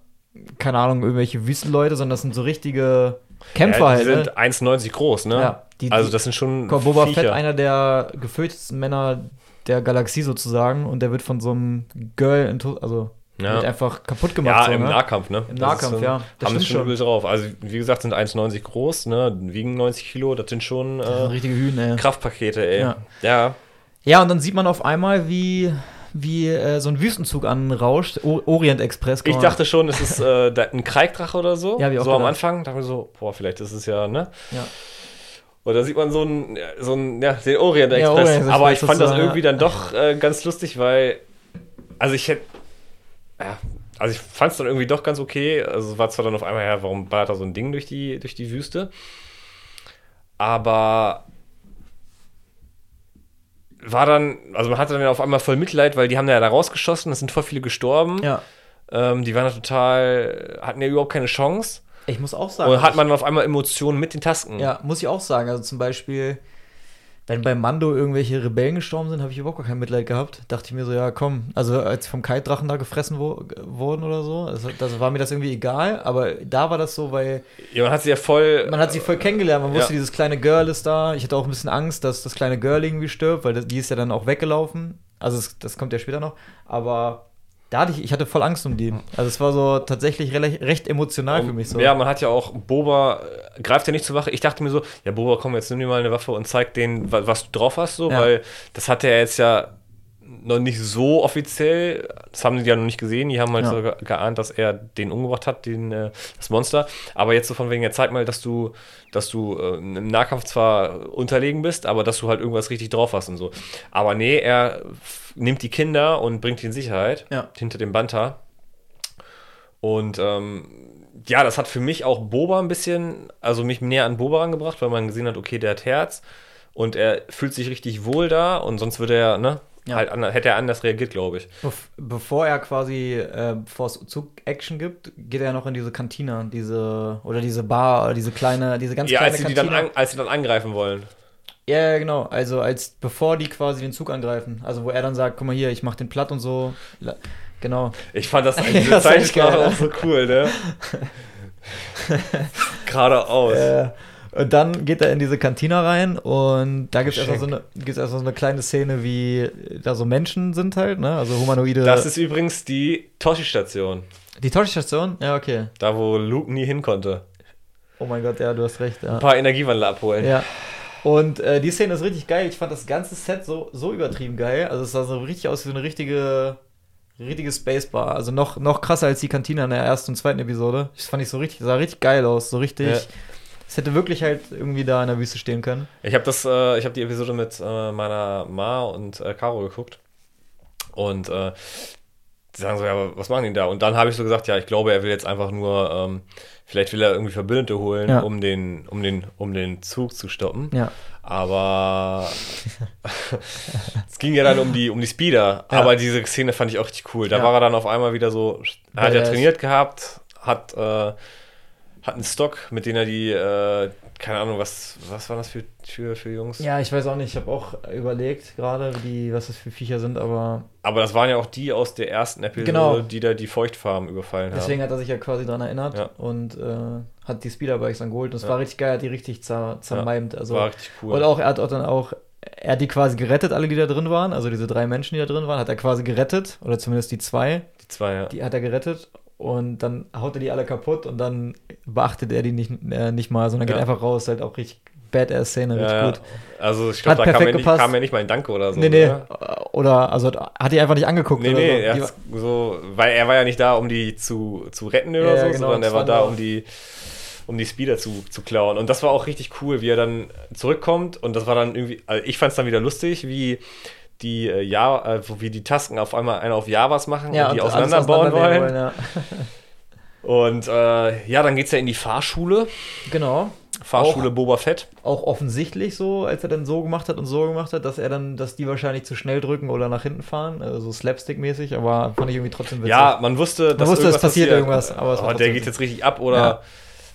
keine Ahnung, irgendwelche Wüstenleute, sondern das sind so richtige Kämpfer ja, halt. die sind Ne? 1,90 groß, ne? Ja, die- also das sind schon Boba Viecher. Fett, einer der gefürchtetsten Männer der Galaxie sozusagen. Und der wird von so einem Girl, also Ja. wird einfach kaputt gemacht. Ja, so, im ne? Nahkampf, ne? Im Das Nahkampf, ist schon, ja. Das haben stimmt schon übel drauf. Also, wie gesagt, sind 1,90 groß, ne? Wiegen 90 Kilo, das sind schon äh, richtige Hühner. Kraftpakete, ey. Ja. ja. Ja, und dann sieht man auf einmal, wie, wie äh, so ein Wüstenzug anrauscht. O Orient Express. Ich dachte schon, es ist äh, ein Kreikdrache oder so. Ja, ich auch so am gedacht. Anfang dachte ich so, boah, vielleicht ist es ja, ne? Ja. Und da sieht man so ein, ja, so ein, ja, den Orient Ja, Express. Orient Express Aber ich fand das irgendwie ja. dann doch äh, ganz lustig, weil, also ich hätte, ja, also ich fand es dann irgendwie doch ganz okay. Also es war zwar dann auf einmal, ja, warum ballert da so ein Ding durch die, durch die Wüste? Aber war dann, also man hatte dann auf einmal voll Mitleid, weil die haben ja da rausgeschossen, es sind voll viele gestorben. Ja. Ähm, die waren ja total, hatten ja überhaupt keine Chance. Ich muss auch sagen. Und hat man auf einmal Emotionen mit den Tasken. Ja, muss ich auch sagen. Also zum Beispiel, wenn bei Mando irgendwelche Rebellen gestorben sind, habe ich überhaupt gar kein Mitleid gehabt. Dachte ich mir so, ja, komm. Also als vom Kite-Drachen da gefressen wo, wurden oder so, also, das war mir das irgendwie egal. Aber da war das so, weil Ja, man hat sie ja voll. man hat sie voll kennengelernt. Man wusste, Ja. dieses kleine Girl ist da. Ich hatte auch ein bisschen Angst, dass das kleine Girl irgendwie stirbt, weil das, die ist ja dann auch weggelaufen. Also es, das kommt ja später noch. Aber da hatte ich, ich hatte voll Angst um die. Also es war so tatsächlich recht, emotional für mich so. Ja, man hat ja auch Boba, äh, greift ja nicht zur Wache. Ich dachte mir so, ja, Boba, komm, jetzt nimm dir mal eine Waffe und zeig denen, wa- was du drauf hast, so, Ja. weil das hat er jetzt ja noch nicht so offiziell, das haben die ja noch nicht gesehen, die haben halt Ja. so ge- geahnt, dass er den umgebracht hat, den, äh, das Monster. Aber jetzt so von wegen, ja, zeig mal, dass du, dass du äh, im Nahkampf zwar unterlegen bist, aber dass du halt irgendwas richtig drauf hast und so. Aber nee, er nimmt die Kinder und bringt die in Sicherheit Ja. hinter dem Banta. Und ähm, ja, das hat für mich auch Boba ein bisschen, also mich näher an Boba angebracht, weil man gesehen hat, okay, der hat Herz und er fühlt sich richtig wohl da und sonst würde er, ne, Ja. halt anders, hätte er anders reagiert, glaube ich. Bevor er quasi, äh, bevor es Zug-Action gibt, geht er noch in diese Kantine, diese, oder diese Bar, oder diese kleine, diese ganz Ja, kleine als sie, die dann Kantine. an, als sie dann angreifen wollen. ja, ja, genau, also als, bevor die quasi den Zug angreifen. Also wo er dann sagt, guck mal hier, ich mach den platt und so. Genau. Ich fand das, Ja, diese geil, auch so cool, ne? Geradeaus. Äh, und dann geht er in diese Kantine rein und da gibt es erstmal so eine, gibt's erstmal so eine kleine Szene, wie da so Menschen sind halt, ne? Also humanoide. Das ist übrigens die Toshi-Station, die Toshi-Station? Ja, okay. da wo Luke nie hin konnte. Oh mein Gott, ja, du hast recht. Ja. Ein paar Energiewandler abholen. Ja. Und äh, die Szene ist richtig geil. Ich fand das ganze Set so, so übertrieben geil. Also es sah so richtig aus wie so eine richtige, richtige Spacebar. Also noch, noch krasser als die Kantine in der ersten und zweiten Episode. Das fand ich so richtig, sah richtig geil aus. So richtig. Ja. Es hätte wirklich halt irgendwie da in der Wüste stehen können. Ich habe das, äh, ich habe die Episode mit äh, meiner Ma und äh, Caro geguckt und äh, die sagen so, ja, aber was machen die da? Und dann habe ich so gesagt, ja, ich glaube, er will jetzt einfach nur, ähm, vielleicht will er irgendwie Verbündete holen, Ja. um den, um den, um den Zug zu stoppen. Ja. Aber es ging ja dann um die, um die Speeder. Ja. Aber diese Szene fand ich auch richtig cool. Da war er dann auf einmal wieder so, er hat ja trainiert gehabt, hat, äh, hat einen Stock, mit dem er die, äh, keine Ahnung, was, was waren das für, für, für Jungs? Ja, ich weiß auch nicht. Ich habe auch überlegt gerade, wie, was das für Viecher sind, aber Aber das waren ja auch die aus der ersten Episode, Genau. die da die Feuchtfarmen überfallen deswegen haben. hat er sich ja quasi daran erinnert Ja. und äh, hat die Speederbikes dann geholt. Und es Ja. war richtig geil, hat die richtig zer, zermalmt. Also, War richtig cool. Und auch, er hat auch dann auch, er hat die quasi gerettet, alle, die da drin waren. Also diese drei Menschen, die da drin waren, hat er quasi gerettet. Oder zumindest die zwei, die zwei, ja. die hat er gerettet. Und dann haut er die alle kaputt und dann beachtet er die nicht, äh, nicht mal, sondern geht Ja. einfach raus. Halt auch richtig Badass-Szene, richtig ja, gut. Also ich glaube, da kam ja, nicht, kam ja nicht mal ein Danke oder so. nee, nee. Oder? Oder, also hat die einfach nicht angeguckt. Nee, oder nee, so. er so, weil er war ja nicht da, um die zu, zu retten oder Ja, so, genau, sondern er war da, um die, um die Speeder zu, zu klauen. Und das war auch richtig cool, wie er dann zurückkommt. Und das war dann irgendwie, also ich fand es dann wieder lustig, wie die äh, ja, äh, wie die Tasken auf einmal einer auf Javas machen ja, und die alles auseinanderbauen wollen. auseinandernehmen ja. Und äh, ja, dann geht's ja in die Fahrschule. Genau. Fahrschule Auch- Boba Fett. Auch offensichtlich so, als er dann so gemacht hat und so gemacht hat, dass er dann, dass die wahrscheinlich zu schnell drücken oder nach hinten fahren, also so Slapstick-mäßig, aber fand ich irgendwie trotzdem witzig. Ja, man wusste, dass wusste, es irgendwas passiert irgendwas, aber es war der geht jetzt richtig ab oder. Ja.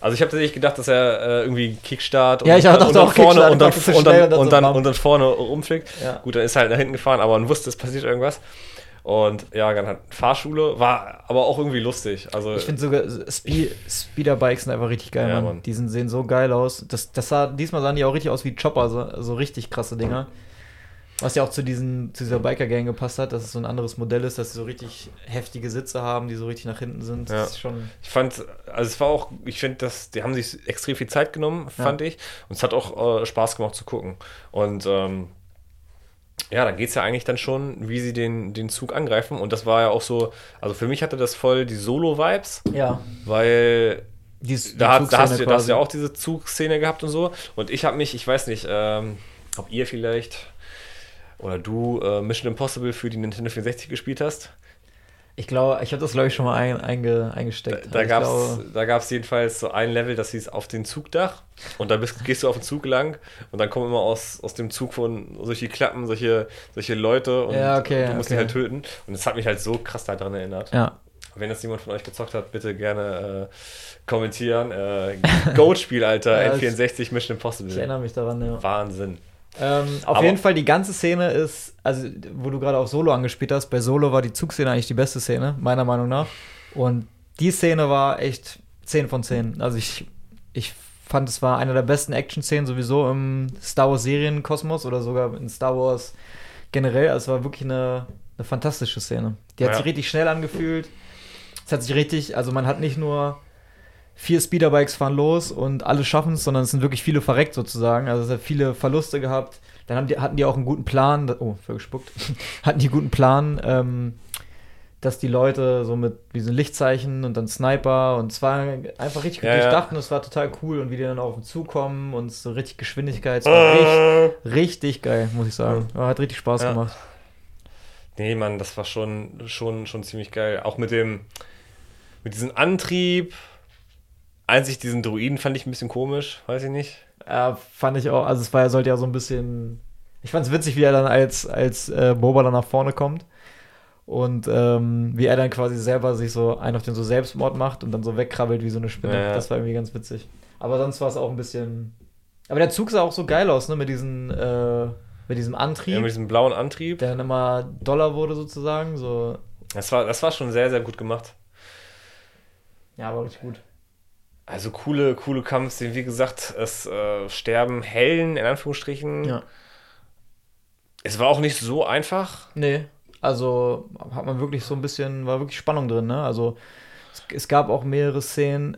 Also ich habe tatsächlich gedacht, dass er äh, irgendwie Kickstart Ja, ich dachte und dann auch vorne und dann, und dann, und dann und dann, und dann vorne rumfliegt. Ja. Gut, dann ist er halt nach hinten gefahren, aber man wusste, es passiert irgendwas. Und ja, dann hat Fahrschule, war aber auch irgendwie lustig. Also Ich finde sogar Spe Speederbikes sind einfach richtig geil, Ja, Mann. Mann. Die sind, sehen so geil aus. Das, das sah, diesmal sahen die auch richtig aus wie Chopper, so, so richtig krasse Dinger. Was ja auch zu, diesen, zu dieser Biker-Gang gepasst hat, dass es so ein anderes Modell ist, dass sie so richtig heftige Sitze haben, die so richtig nach hinten sind. Ja. Schon. Ich fand, also es war auch, ich finde, dass die haben sich extrem viel Zeit genommen, fand ich. Und es hat auch äh, Spaß gemacht zu gucken. Und ähm, ja, dann geht es ja eigentlich dann schon, wie sie den, den Zug angreifen. Und das war ja auch so, also für mich hatte das voll die Solo-Vibes, Ja. weil Die, die da, hast- da, hast, du- da hast du ja auch diese Zugszene gehabt und so. Und ich habe mich, ich weiß nicht, ähm, ob ihr vielleicht oder du äh, Mission Impossible für die Nintendo 64 gespielt hast. Ich glaube, ich habe das, glaube ich, schon mal ein, einge, eingesteckt. Da Also ich gab es da jedenfalls so ein Level, das hieß auf den Zugdach. Und da bist, gehst du auf den Zug lang und dann kommen immer aus, aus dem Zug von solche Klappen, solche, solche Leute und Ja, okay, du musst okay. die halt töten. Und das hat mich halt so krass daran erinnert. Ja. Wenn das jemand von euch gezockt hat, bitte gerne äh, kommentieren. Äh, Goat-Spiel, Alter, Ja, das- N64 Mission Ich Impossible. erinnere mich daran, ja. Wahnsinn. Ähm, auf Aber- jeden Fall, die ganze Szene ist, also wo du gerade auf Solo angespielt hast, bei Solo war die Zugszene eigentlich die beste Szene, meiner Meinung nach. Und die Szene war echt 10 von 10. Also ich, ich fand, es war eine der besten Action-Szenen sowieso im Star Wars Serienkosmos oder sogar in Star Wars generell. Also es war wirklich eine, eine fantastische Szene. Die hat Ja. sich richtig schnell angefühlt. Es hat sich richtig, also man hat nicht nur vier Speederbikes fahren los und alle schaffen es, sondern es sind wirklich viele verreckt sozusagen. Also es hat viele Verluste gehabt. Dann die, hatten die auch einen guten Plan, oh, gespuckt, hatten die einen guten Plan, ähm, dass die Leute so mit diesen Lichtzeichen und dann Sniper und es war einfach richtig gut Ja, durchdacht und es war total cool und wie die dann auf den Zug kommen und so richtig Geschwindigkeit. Es war richtig, richtig geil, muss ich sagen. Ja, hat richtig Spaß Ja. gemacht. Nee, Mann, das war schon, schon, schon ziemlich geil. Auch mit dem, mit diesem Antrieb. Einzig diesen Druiden fand ich ein bisschen komisch, weiß ich nicht. Ja, fand ich auch, also es war, ja- sollte ja so ein bisschen. Ich fand es witzig, wie er dann als, als äh, Boba dann nach vorne kommt. Und ähm, wie er dann quasi selber sich so einen auf den so Selbstmord macht und dann so wegkrabbelt wie so eine Spinne. Ja. Das war irgendwie ganz witzig. Aber sonst war es auch ein bisschen. Aber der Zug sah auch so geil aus, ne? Mit, diesen, äh, mit diesem Antrieb, Ja, mit diesem blauen Antrieb. der dann immer doller wurde sozusagen. So. Das war, das war schon sehr, sehr gut gemacht. Ja, aber richtig gut. Also coole, coole Kampfszenen. Wie gesagt, es äh, sterben Hellen, in Anführungsstrichen. Ja. Es war auch nicht so einfach. Nee, also hat man wirklich so ein bisschen, war wirklich Spannung drin, ne? Also es, es gab auch mehrere Szenen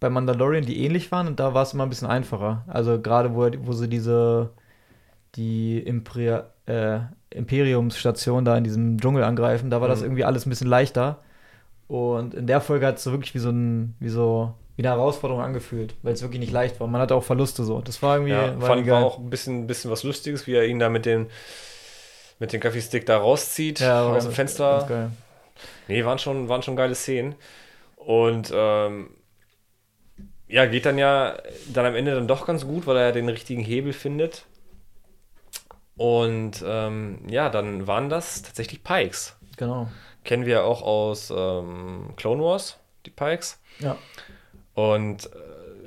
bei Mandalorian, die ähnlich waren und da war es immer ein bisschen einfacher. Also gerade wo, wo sie diese, die Imperi äh, Imperiumsstation da in diesem Dschungel angreifen, da war das Mhm. irgendwie alles ein bisschen leichter. Und in der Folge hat es so wirklich wie so ein, wie so, wie eine Herausforderung angefühlt, weil es wirklich nicht leicht war. Man hatte auch Verluste so. Das war irgendwie, Ja, war fand war auch ein bisschen, bisschen was Lustiges, wie er ihn da mit dem, mit dem Kaffeestick da rauszieht Ja, aus dem Fenster. ganz geil. Nee, waren schon, waren schon geile Szenen. Und ähm, ja, geht dann ja dann am Ende dann doch ganz gut, weil er den richtigen Hebel findet. Und ähm, ja, dann waren das tatsächlich Pikes. Genau. Kennen wir auch aus ähm, Clone Wars, die Pikes. Ja. Und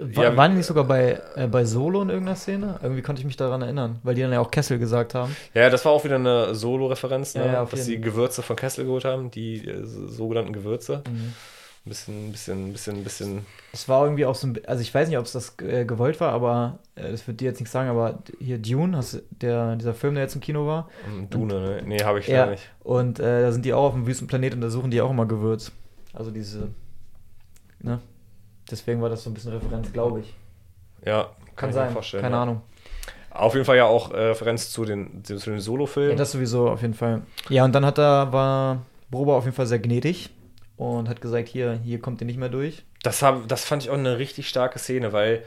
War, Ja, waren die nicht sogar bei, äh, bei Solo in irgendeiner Szene? Irgendwie konnte ich mich daran erinnern, weil die dann ja auch Kessel gesagt haben. ja, das war auch wieder eine Solo-Referenz, ne? Ja, dass die Gewürze von Kessel geholt haben, die äh, sogenannten Gewürze. Ein bisschen, bisschen, bisschen, bisschen. Es war irgendwie auch so ein, also ich weiß nicht, ob es das äh, gewollt war, aber äh, das wird dir jetzt nichts sagen, aber hier Dune, hast, der, dieser Film, der jetzt im Kino war. ähm, Dune, ne? Nee, habe ich Ja, nicht. und äh, da sind die auch auf dem Wüstenplanet und da suchen die auch immer Gewürz. Also diese, ne? Deswegen war das so ein bisschen Referenz, glaube ich. Ja, Kann mir sein, keine ja. Ahnung. Auf jeden Fall ja auch äh, Referenz zu den, zu den Ja, Solo-Filmen. das sowieso auf jeden Fall. Ja, und dann hat er, war Broba auf jeden Fall sehr gnädig und hat gesagt, hier, hier kommt ihr nicht mehr durch. Das, hab, das fand ich auch eine richtig starke Szene, weil.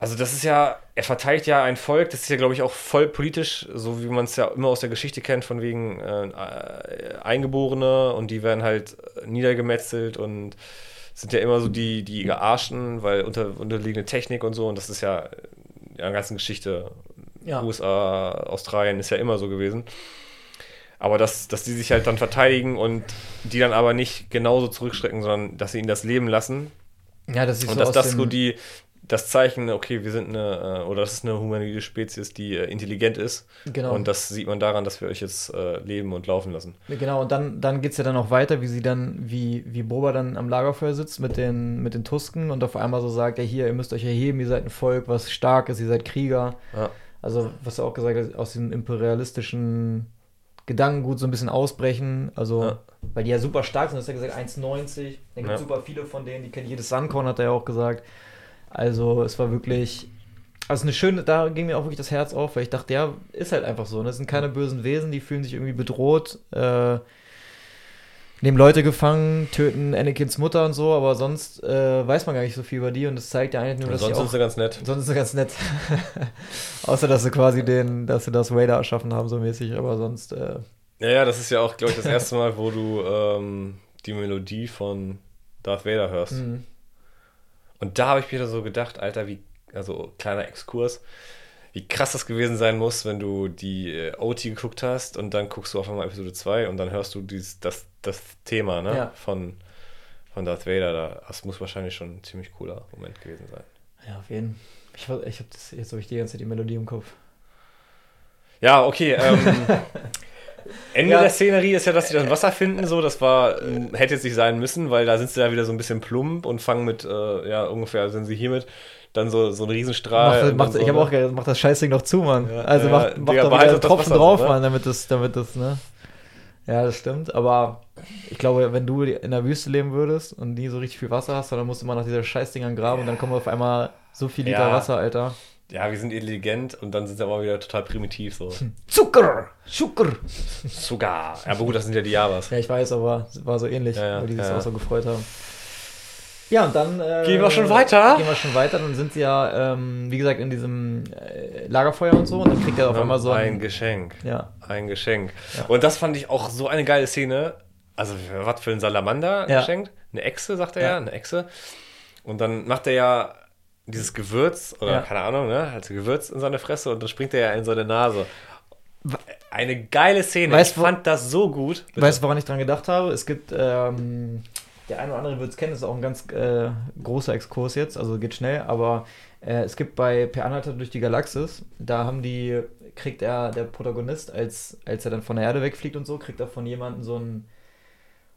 Also, das ist ja, er verteidigt ja ein Volk, das ist ja, glaube ich, auch voll politisch, so wie man es ja immer aus der Geschichte kennt, von wegen äh, Eingeborene und die werden halt äh, niedergemetzelt und sind ja immer so die, die gearschten, weil unter, unterliegende Technik und so, und das ist ja in der ganzen Geschichte Ja. USA, Australien ist ja immer so gewesen. Aber dass, dass die sich halt dann verteidigen und die dann aber nicht genauso zurückschrecken, sondern dass sie ihnen das Leben lassen. Ja, das ist Und so dass das so die, das Zeichen, okay, wir sind eine, äh, oder das ist eine humanoide Spezies, die äh, intelligent ist. Genau. Und das sieht man daran, dass wir euch jetzt äh, leben und laufen lassen. Genau, und dann, dann geht es ja dann auch weiter, wie sie dann, wie, wie Boba dann am Lagerfeuer sitzt mit den, mit den Tusken und auf einmal so sagt, ja hier, ihr müsst euch erheben, ihr seid ein Volk, was stark ist, ihr seid Krieger. Ja. Also, was er auch gesagt hat, aus dem imperialistischen Gedankengut so ein bisschen ausbrechen. Also, Ja. weil die ja super stark sind, das hat er gesagt, 1,90. Da gibt Ja. super viele von denen, die kennen jedes Suncorn, hat er ja auch gesagt. Also, es war wirklich. Also eine schöne, da ging mir auch wirklich das Herz auf, weil ich dachte, ja, ist halt einfach so. Ne? Das sind keine bösen Wesen, die fühlen sich irgendwie bedroht, äh, nehmen Leute gefangen, töten Anakins Mutter und so, aber sonst äh, weiß man gar nicht so viel über die und das zeigt ja eigentlich nur, dass sonst sie sind auch sie ganz nett. Sonst ist sie ganz nett. Außer, dass sie quasi den, dass sie das Vader erschaffen haben, so mäßig, aber sonst, äh, Ja, ja, das ist ja auch, glaube ich, das erste Mal, wo du ähm, die Melodie von Darth Vader hörst. mh. Und da habe ich mir so gedacht, Alter, wie, also kleiner Exkurs, wie krass das gewesen sein muss, wenn du die äh, OT geguckt hast und dann guckst du auf einmal Episode 2 und dann hörst du dieses, das, das Thema ne? Ja. von, von Darth Vader. Da. Das muss wahrscheinlich schon ein ziemlich cooler Moment gewesen sein. ja, auf jeden Ich, war- ich habe das, jetzt habe ich die ganze Zeit die Melodie im Kopf. Ja, okay. Ähm, Ende Ja. der Szenerie ist ja, dass sie das Wasser finden. So, das war hätte jetzt nicht sein müssen, weil da sind sie ja wieder so ein bisschen plump und fangen mit, äh, ja ungefähr sind sie hiermit dann so so einen Riesenstrahl. Macht, dann so, ich habe ne? auch gedacht, mach das Scheißding doch zu, Mann. Ja, also ja, macht, macht Digga, doch wieder Tropfen drauf, so, ne? Mann, damit das, damit das, ne? Ja, das stimmt, aber ich glaube, wenn du in der Wüste leben würdest und nie so richtig viel Wasser hast, dann musst du mal nach dieser Scheißdingern graben und dann kommen auf einmal so viel Liter. Wasser, Alter. Ja, wir sind intelligent und dann sind sie aber wieder total primitiv so. Zucker! Zucker! Sogar. Ja, aber gut, das sind ja die Javas. Ja, ich weiß, aber es war so ähnlich, Ja, ja, weil die sich auch so gefreut haben. Ja, und dann. Äh, Gehen wir schon weiter? Gehen wir schon weiter. Dann sind sie ja, ähm, wie gesagt, in diesem äh, Lagerfeuer und so. Und dann kriegt er auf einmal so ein ein. Geschenk. Ja, Ein Geschenk. Und das fand ich auch so eine geile Szene. Also, was für ein Salamander Ja. geschenkt? Eine Echse, sagt er ja. Ja. eine Echse. Und dann macht er ja dieses Gewürz, oder Ja. keine Ahnung, ne? Also Gewürz in seine Fresse und dann springt er ja in seine Nase. Eine geile Szene. Weißt ich fand das so gut. Bitte. Weißt du, woran ich dran gedacht habe? Es gibt, ähm, der eine oder andere wird es kennen, das ist auch ein ganz äh, großer Exkurs jetzt, also geht schnell, aber äh, es gibt bei Per Anhalter durch die Galaxis, da haben die, kriegt er, der Protagonist, als, als er dann von der Erde wegfliegt und so, kriegt er von jemandem so ein,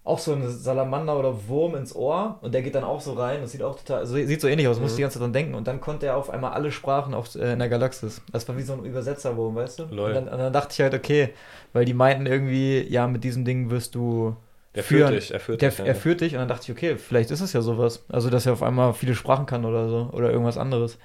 auch so ein Salamander oder Wurm ins Ohr und der geht dann auch so rein, das sieht auch total, also sieht so ähnlich aus, muss Mhm. die ganze Zeit dran denken und dann konnte er auf einmal alle Sprachen auf, äh, in der Galaxis. Das war wie so ein Übersetzerwurm, weißt du? Lol. Und dann, und dann dachte ich halt, okay, weil die meinten irgendwie, ja, mit diesem Ding wirst du Der führt führen. dich, er führt der, dich. ja. er führt dich und dann dachte ich, okay, vielleicht ist es ja sowas. Also, dass er auf einmal viele Sprachen kann oder so. Oder irgendwas anderes.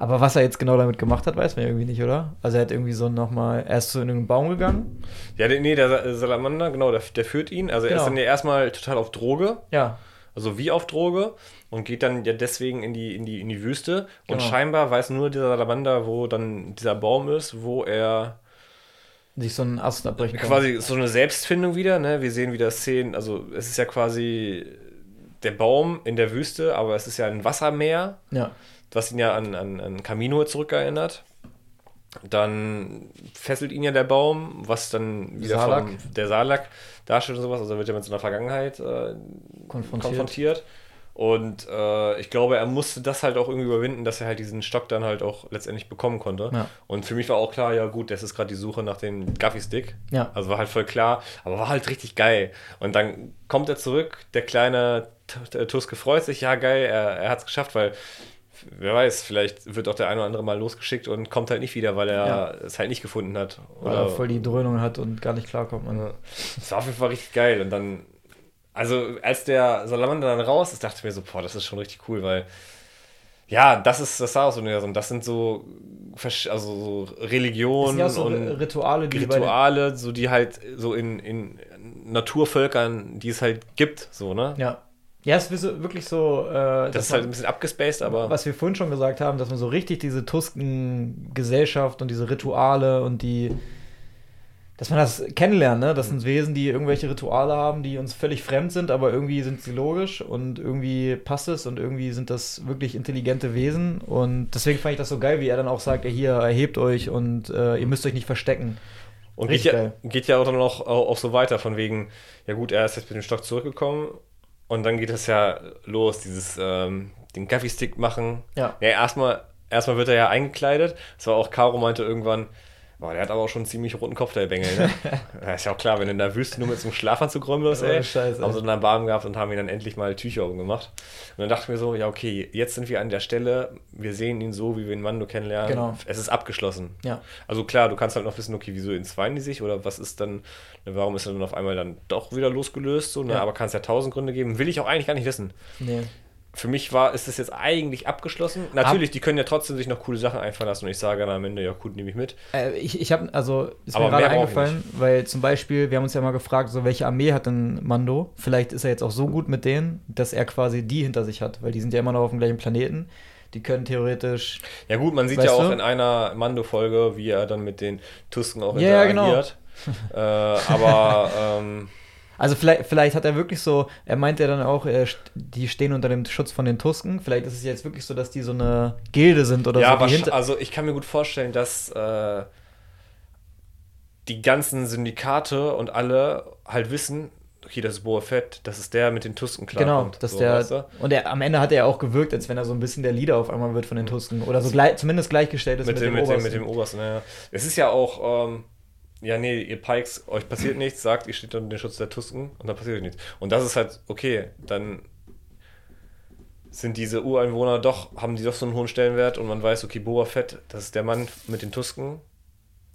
Aber was er jetzt genau damit gemacht hat, weiß man irgendwie nicht, oder? Also, er hat irgendwie so nochmal, er ist so in irgendeinen Baum gegangen. Ja, nee, der Sa- Salamander, genau, der, der führt ihn. Also er Genau. ist dann ja erstmal total auf Droge, Ja, also wie auf Droge, und geht dann ja deswegen in die, in die, in die Wüste. Und Genau. scheinbar weiß nur dieser Salamander, wo dann dieser Baum ist, wo er sich so einen Ast abbrechen kann. quasi so eine Selbstfindung wieder, ne? Wir sehen wieder Szenen, also es ist ja quasi der Baum in der Wüste, aber es ist ja ein Wassermeer, Ja, was ihn ja an, an, an Camino zurückerinnert. Dann fesselt ihn ja der Baum, was dann wieder Salak. vom der Salak darstellt und sowas. Also wird er mit so einer Vergangenheit äh, konfrontiert. konfrontiert. Und äh, ich glaube, er musste das halt auch irgendwie überwinden, dass er halt diesen Stock dann halt auch letztendlich bekommen konnte. Ja. Und für mich war auch klar, ja gut, das ist gerade die Suche nach dem Guffy-Stick. Ja. Also war halt voll klar, aber war halt richtig geil. Und dann kommt er zurück, der kleine Tuske freut sich, ja geil, er, er hat es geschafft, weil wer weiß, vielleicht wird auch der eine oder andere mal losgeschickt und kommt halt nicht wieder, weil er Ja. es halt nicht gefunden hat. Weil er voll die Dröhnung hat und gar nicht klarkommt. Man. ja. Das war auf jeden Fall richtig geil. Und dann, also als der Salamander dann raus ist, dachte ich mir so, boah, das ist schon richtig cool, weil ja, das ist das Star Universum. Das sind so, also so Das sind Religionen ja so und Rituale, die Rituale, so die halt so in, in Naturvölkern, die es halt gibt, so, ne? Ja. Ja, es ist wirklich so. Äh, Das ist halt ein bisschen abgespaced, aber was wir vorhin schon gesagt haben, dass man so richtig diese Tusken-Gesellschaft und diese Rituale und die dass man das kennenlernt, ne? Das sind Wesen, die irgendwelche Rituale haben, die uns völlig fremd sind, aber irgendwie sind sie logisch und irgendwie passt es und irgendwie sind das wirklich intelligente Wesen. Und deswegen fand ich das so geil, wie er dann auch sagt, ja, hier, erhebt euch und äh, ihr müsst euch nicht verstecken. Und geht ja, geht ja auch dann auch, auch so weiter, von wegen, ja gut, er ist jetzt mit dem Stock zurückgekommen und dann geht es ja los, dieses ähm, den Kaffeestick machen. Ja. Ja, erstmal, erstmal wird er ja eingekleidet. Das war auch Caro meinte irgendwann, boah, der hat aber auch schon einen ziemlich roten Kopf, der Bengel, ne? ist ja auch klar, wenn du in der Wüste nur mit so einem Schlafanzug rumläufst, ey. Oh, Scheiße. Haben sie dann warm gehabt und haben ihn dann endlich mal Tücher umgemacht. Und dann dachte ich mir so, ja, okay, jetzt sind wir an der Stelle, wir sehen ihn so, wie wir ihn Mando kennenlernen. Genau. Es ist abgeschlossen. Ja. Also klar, du kannst halt noch wissen, okay, wieso entzweien die sich oder was ist dann, ne, warum ist er dann auf einmal dann doch wieder losgelöst, so, ne? Ja. aber kann es ja tausend Gründe geben. Will ich auch eigentlich gar nicht wissen. Nee. Für mich war, ist es jetzt eigentlich abgeschlossen. Natürlich, die können ja trotzdem sich noch coole Sachen einfallen lassen und ich sage dann am Ende, ja gut, nehme ich mit. Äh, ich ich habe, also, ist Aber mir gerade eingefallen, weil zum Beispiel, wir haben uns ja mal gefragt, so welche Armee hat denn Mando? Vielleicht ist er jetzt auch so gut mit denen, dass er quasi die hinter sich hat, weil die sind ja immer noch auf dem gleichen Planeten. Die können theoretisch. Ja gut, man sieht ja auch du? in einer Mando-Folge, wie er dann mit den Tusken auch Ja, ja, genau. interagiert. äh, aber ähm, Also vielleicht, vielleicht hat er wirklich so, er meint ja dann auch, er, st- die stehen unter dem Schutz von den Tusken. Vielleicht ist es jetzt wirklich so, dass die so eine Gilde sind oder ja, so. Hinter also ich kann mir gut vorstellen, dass äh, die ganzen Syndikate und alle halt wissen, okay, das ist Boa Fett, das ist der mit den Tusken genau, klarkommt. dass so, der. weißt du? Und er, am Ende hat er ja auch gewirkt, als wenn er so ein bisschen der Leader auf einmal wird von den Tusken. Oder so gleich, zumindest gleichgestellt ist mit, dem, mit, dem, Obersten. mit dem Obersten. Ja. Es ist ja auch, ähm, ja, nee, ihr Pikes, euch passiert nichts, sagt, ihr steht unter dem Schutz der Tusken und dann passiert euch nichts. Und das ist halt, okay, dann sind diese Ureinwohner doch, haben die doch so einen hohen Stellenwert und man weiß, okay, Boba Fett, das ist der Mann mit den Tusken.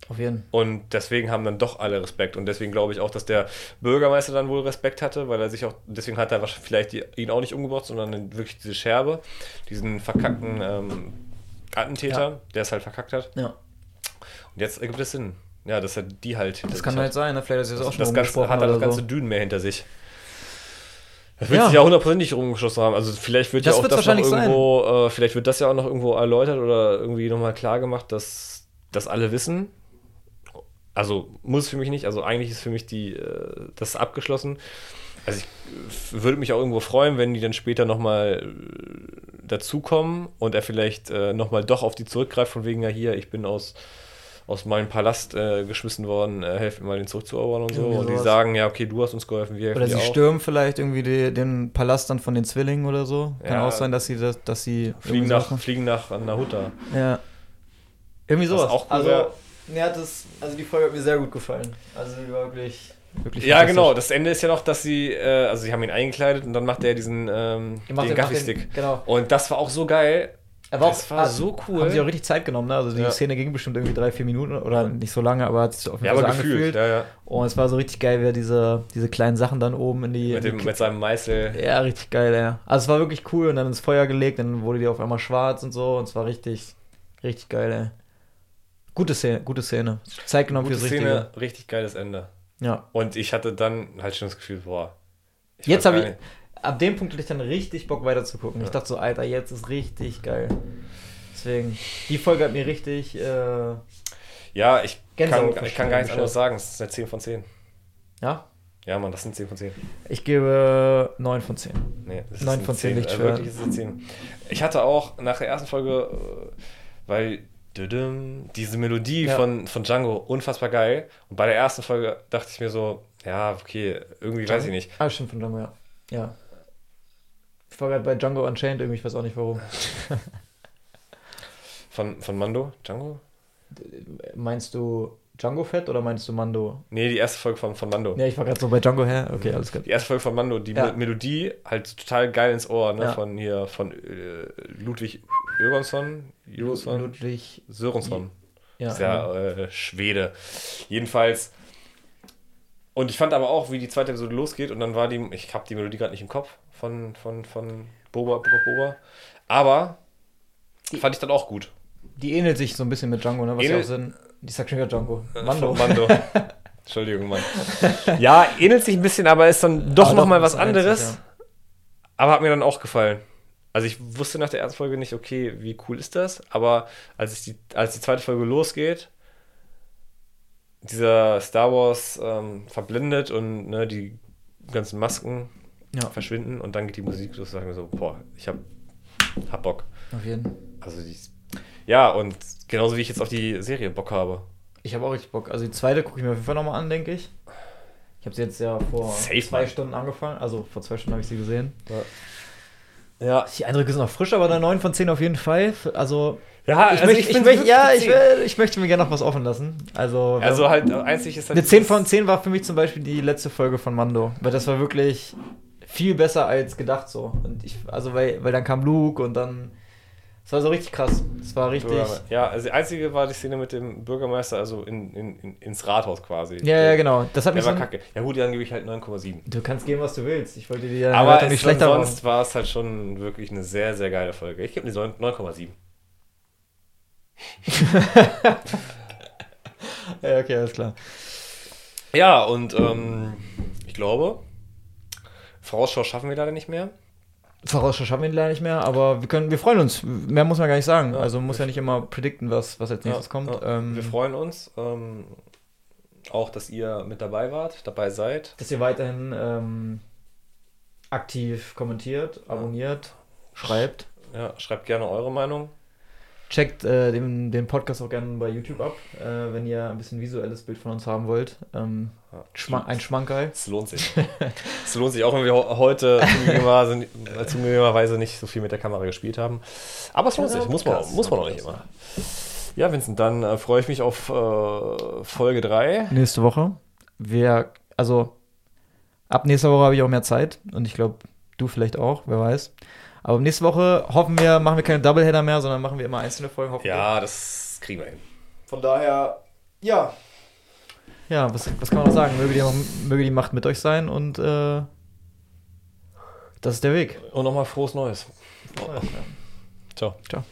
Auf jeden Fall. Und deswegen haben dann doch alle Respekt. Und deswegen glaube ich auch, dass der Bürgermeister dann wohl Respekt hatte, weil er sich auch, deswegen hat er wahrscheinlich vielleicht die, ihn auch nicht umgebracht, sondern wirklich diese Scherbe, diesen verkackten ähm, Attentäter, Ja. der es halt verkackt hat. Ja. Und jetzt ergibt es Sinn. Ja, dass er die halt hinter Das kann hat. halt sein, ne? vielleicht ist es auch schon das ganze, hat er das ganze so. Dünen mehr hinter sich. Das wird Ja. sich ja hundertprozentig rumgeschossen haben. Also vielleicht wird Das ja auch das noch irgendwo, äh, vielleicht wird das ja auch noch irgendwo erläutert oder irgendwie nochmal klar gemacht, dass das alle wissen. Also muss für mich nicht. Also eigentlich ist für mich die, äh, das abgeschlossen. Also ich äh, würde mich auch irgendwo freuen, wenn die dann später nochmal dazukommen und er vielleicht äh, nochmal doch auf die zurückgreift, von wegen, ja hier, ich bin aus, aus meinem Palast äh, geschmissen worden, äh, helft mir mal den zurückzuerobern und so. Irgendwie Und die sowas. sagen, ja, okay, du hast uns geholfen, wir helfen Oder dir sie auch. stürmen vielleicht irgendwie die, den Palast dann von den Zwillingen oder so. Kann Ja. auch sein, dass sie das, dass sie Fliegen nach, fliegen nach Nahuta. Ja. Irgendwie Was sowas. auch cool also, wär- mir hat das, also die Folge hat mir sehr gut gefallen. Also die war wirklich, wirklich Ja, genau. Das Ende ist ja noch, dass sie, äh, also sie haben ihn eingekleidet und dann macht er diesen ähm, den den- Genau. Und das war auch so geil. Er war Das auch, war so cool. Haben sie auch richtig Zeit genommen, ne? Also die Ja. Szene ging bestimmt irgendwie drei, vier Minuten oder nicht so lange, aber hat sich auf jeden Ja, Fall aber so gefühlt. angefühlt. Ja, ja. Und es war so richtig geil, wie er diese, diese kleinen Sachen dann oben in die. Mit, in dem, die mit seinem Meißel. ja, richtig geil, ja. Also es war wirklich cool und dann ins Feuer gelegt, dann wurde die auf einmal schwarz und so und es war richtig, richtig geil, ey. Gute Szene, gute Szene. Zeit genommen Gute fürs Szene, Richtige. richtig geiles Ende. Ja. Und ich hatte dann halt schon das Gefühl, boah. Jetzt habe ich, ab dem Punkt hatte ich dann richtig Bock weiter zu gucken. Ich dachte so, Alter, jetzt ist richtig geil. Deswegen, die Folge hat mir richtig, äh, Ja, ich Gänsehaut kann, ich kann gar nichts anderes sagen. Es ist eine 10 von 10. ja, Ja, Mann, das sind 10 von 10. ich gebe 9 von 10. Nee, das Neun eine von zehn 10. nicht Äh, schwer. Wirklich ist es eine 10. Ich hatte auch nach der ersten Folge, äh, weil diese Melodie Ja. von, von Django unfassbar geil. Und bei der ersten Folge dachte ich mir so, ja, okay, irgendwie weiß ich nicht. Ah, stimmt, von Django, ja. Ja. Ich war gerade bei Django Unchained irgendwie, ich weiß auch nicht warum. Von, von Mando? Django? Meinst du Django Fett oder meinst du Mando? Nee, die erste Folge von, von Mando. Ja, ich war gerade so bei Django her. Okay, alles gut. Die erste Folge von Mando, die Ja. Me- Melodie halt total geil ins Ohr, ne? Ja. Von hier, von äh, Ludwig Jöransson, Jöransson, Ludwig. Sörensson. Ja, ist ja äh, Schwede. Jedenfalls. Und ich fand aber auch, wie die zweite Episode losgeht und dann war die, ich habe die Melodie gerade nicht im Kopf von, von, von Boba, Boba, Boba. Aber Die- fand ich dann auch gut. Die ähnelt sich so ein bisschen mit Django, ne? Was ja Ähnelt- auch Sinn. Ich sag schon wieder Django. Äh, Mando. Mando. Entschuldigung, Mann. Ja, ähnelt sich ein bisschen, aber ist dann doch nochmal was anderes. einzig, Aber hat mir dann auch gefallen. Also ich wusste nach der ersten Folge nicht, okay, wie cool ist das? Aber als, die, als die zweite Folge losgeht, dieser Star Wars ähm, verblindet und ne, die ganzen Masken Ja. verschwinden und dann geht die Musik los, sagen wir so, boah, ich hab, hab Bock. Auf jeden Also die, ja, und genauso wie ich jetzt auf die Serie Bock habe. Ich habe auch richtig Bock. Also die zweite gucke ich mir auf jeden Fall nochmal an, denke ich. Ich habe sie jetzt ja vor Safe, zwei Mann. Stunden angefangen. Also vor zwei Stunden habe ich sie gesehen. Ja, Die Eindrücke sind noch frisch, aber eine 9 von 10 auf jeden Fall. Also, ja ich, möchte, ich, find's möchte, ja, ich, will, ich möchte mir gerne noch was offen lassen. Also, Also halt, einzig ist halt. eine 10 von 10 war für mich zum Beispiel die letzte Folge von Mando. Weil das war wirklich viel besser als gedacht so. Und ich, also, weil, weil dann kam Luke und dann. Es war so richtig krass. Es war richtig. Ja, also die einzige war die Szene mit dem Bürgermeister, also in, in, in, ins Rathaus quasi. Ja, ja, genau. Das hat Der mich war so, kacke. Ja gut, dann gebe ich halt 9,7. Du kannst geben, was du willst. Ich wollte dir ja Aber nicht es, schlechter machen. sonst war es halt schon wirklich eine sehr, sehr geile Folge. Ich gebe 9 9,7. Ja, okay, alles klar. Ja, und ähm, ich glaube, Vorausschau schaffen wir leider nicht mehr. Vorausschau schaffen wir leider nicht mehr, aber wir können, wir freuen uns. Mehr muss man gar nicht sagen. Ja. also man muss ja nicht immer predikten, was, was als nächstes Ja, kommt. ja. Ähm, wir freuen uns. Ähm, auch, dass ihr mit dabei wart, dabei seid. dass ihr weiterhin ähm, aktiv kommentiert, abonniert, schreibt. Ja, schreibt gerne eure Meinung. Checkt äh, den, den Podcast auch gerne bei YouTube ab, äh, wenn ihr ein bisschen visuelles Bild von uns haben wollt. Ähm, Ja. Schma ein Schmankerl. Es lohnt sich. es lohnt sich, auch wenn wir heute zugegebenerweise, äh, zugegebenerweise nicht so viel mit der Kamera gespielt haben. Aber es lohnt sich, muss man, muss man auch nicht immer. Ja, Vincent, dann äh, freue ich mich auf äh, Folge 3. Nächste Woche. Wir, also ab nächster Woche habe ich auch mehr Zeit und ich glaube, du vielleicht auch, wer weiß. Aber nächste Woche hoffen wir, machen wir keine Doubleheader mehr, sondern machen wir immer einzelne Folgen. Hoffen Ja, das kriegen wir hin. wir. Von daher, ja. Ja, was, was kann man noch sagen? Möge die, möge die Macht mit euch sein und äh, das ist der Weg. Und nochmal frohes Neues. Ciao. Ciao.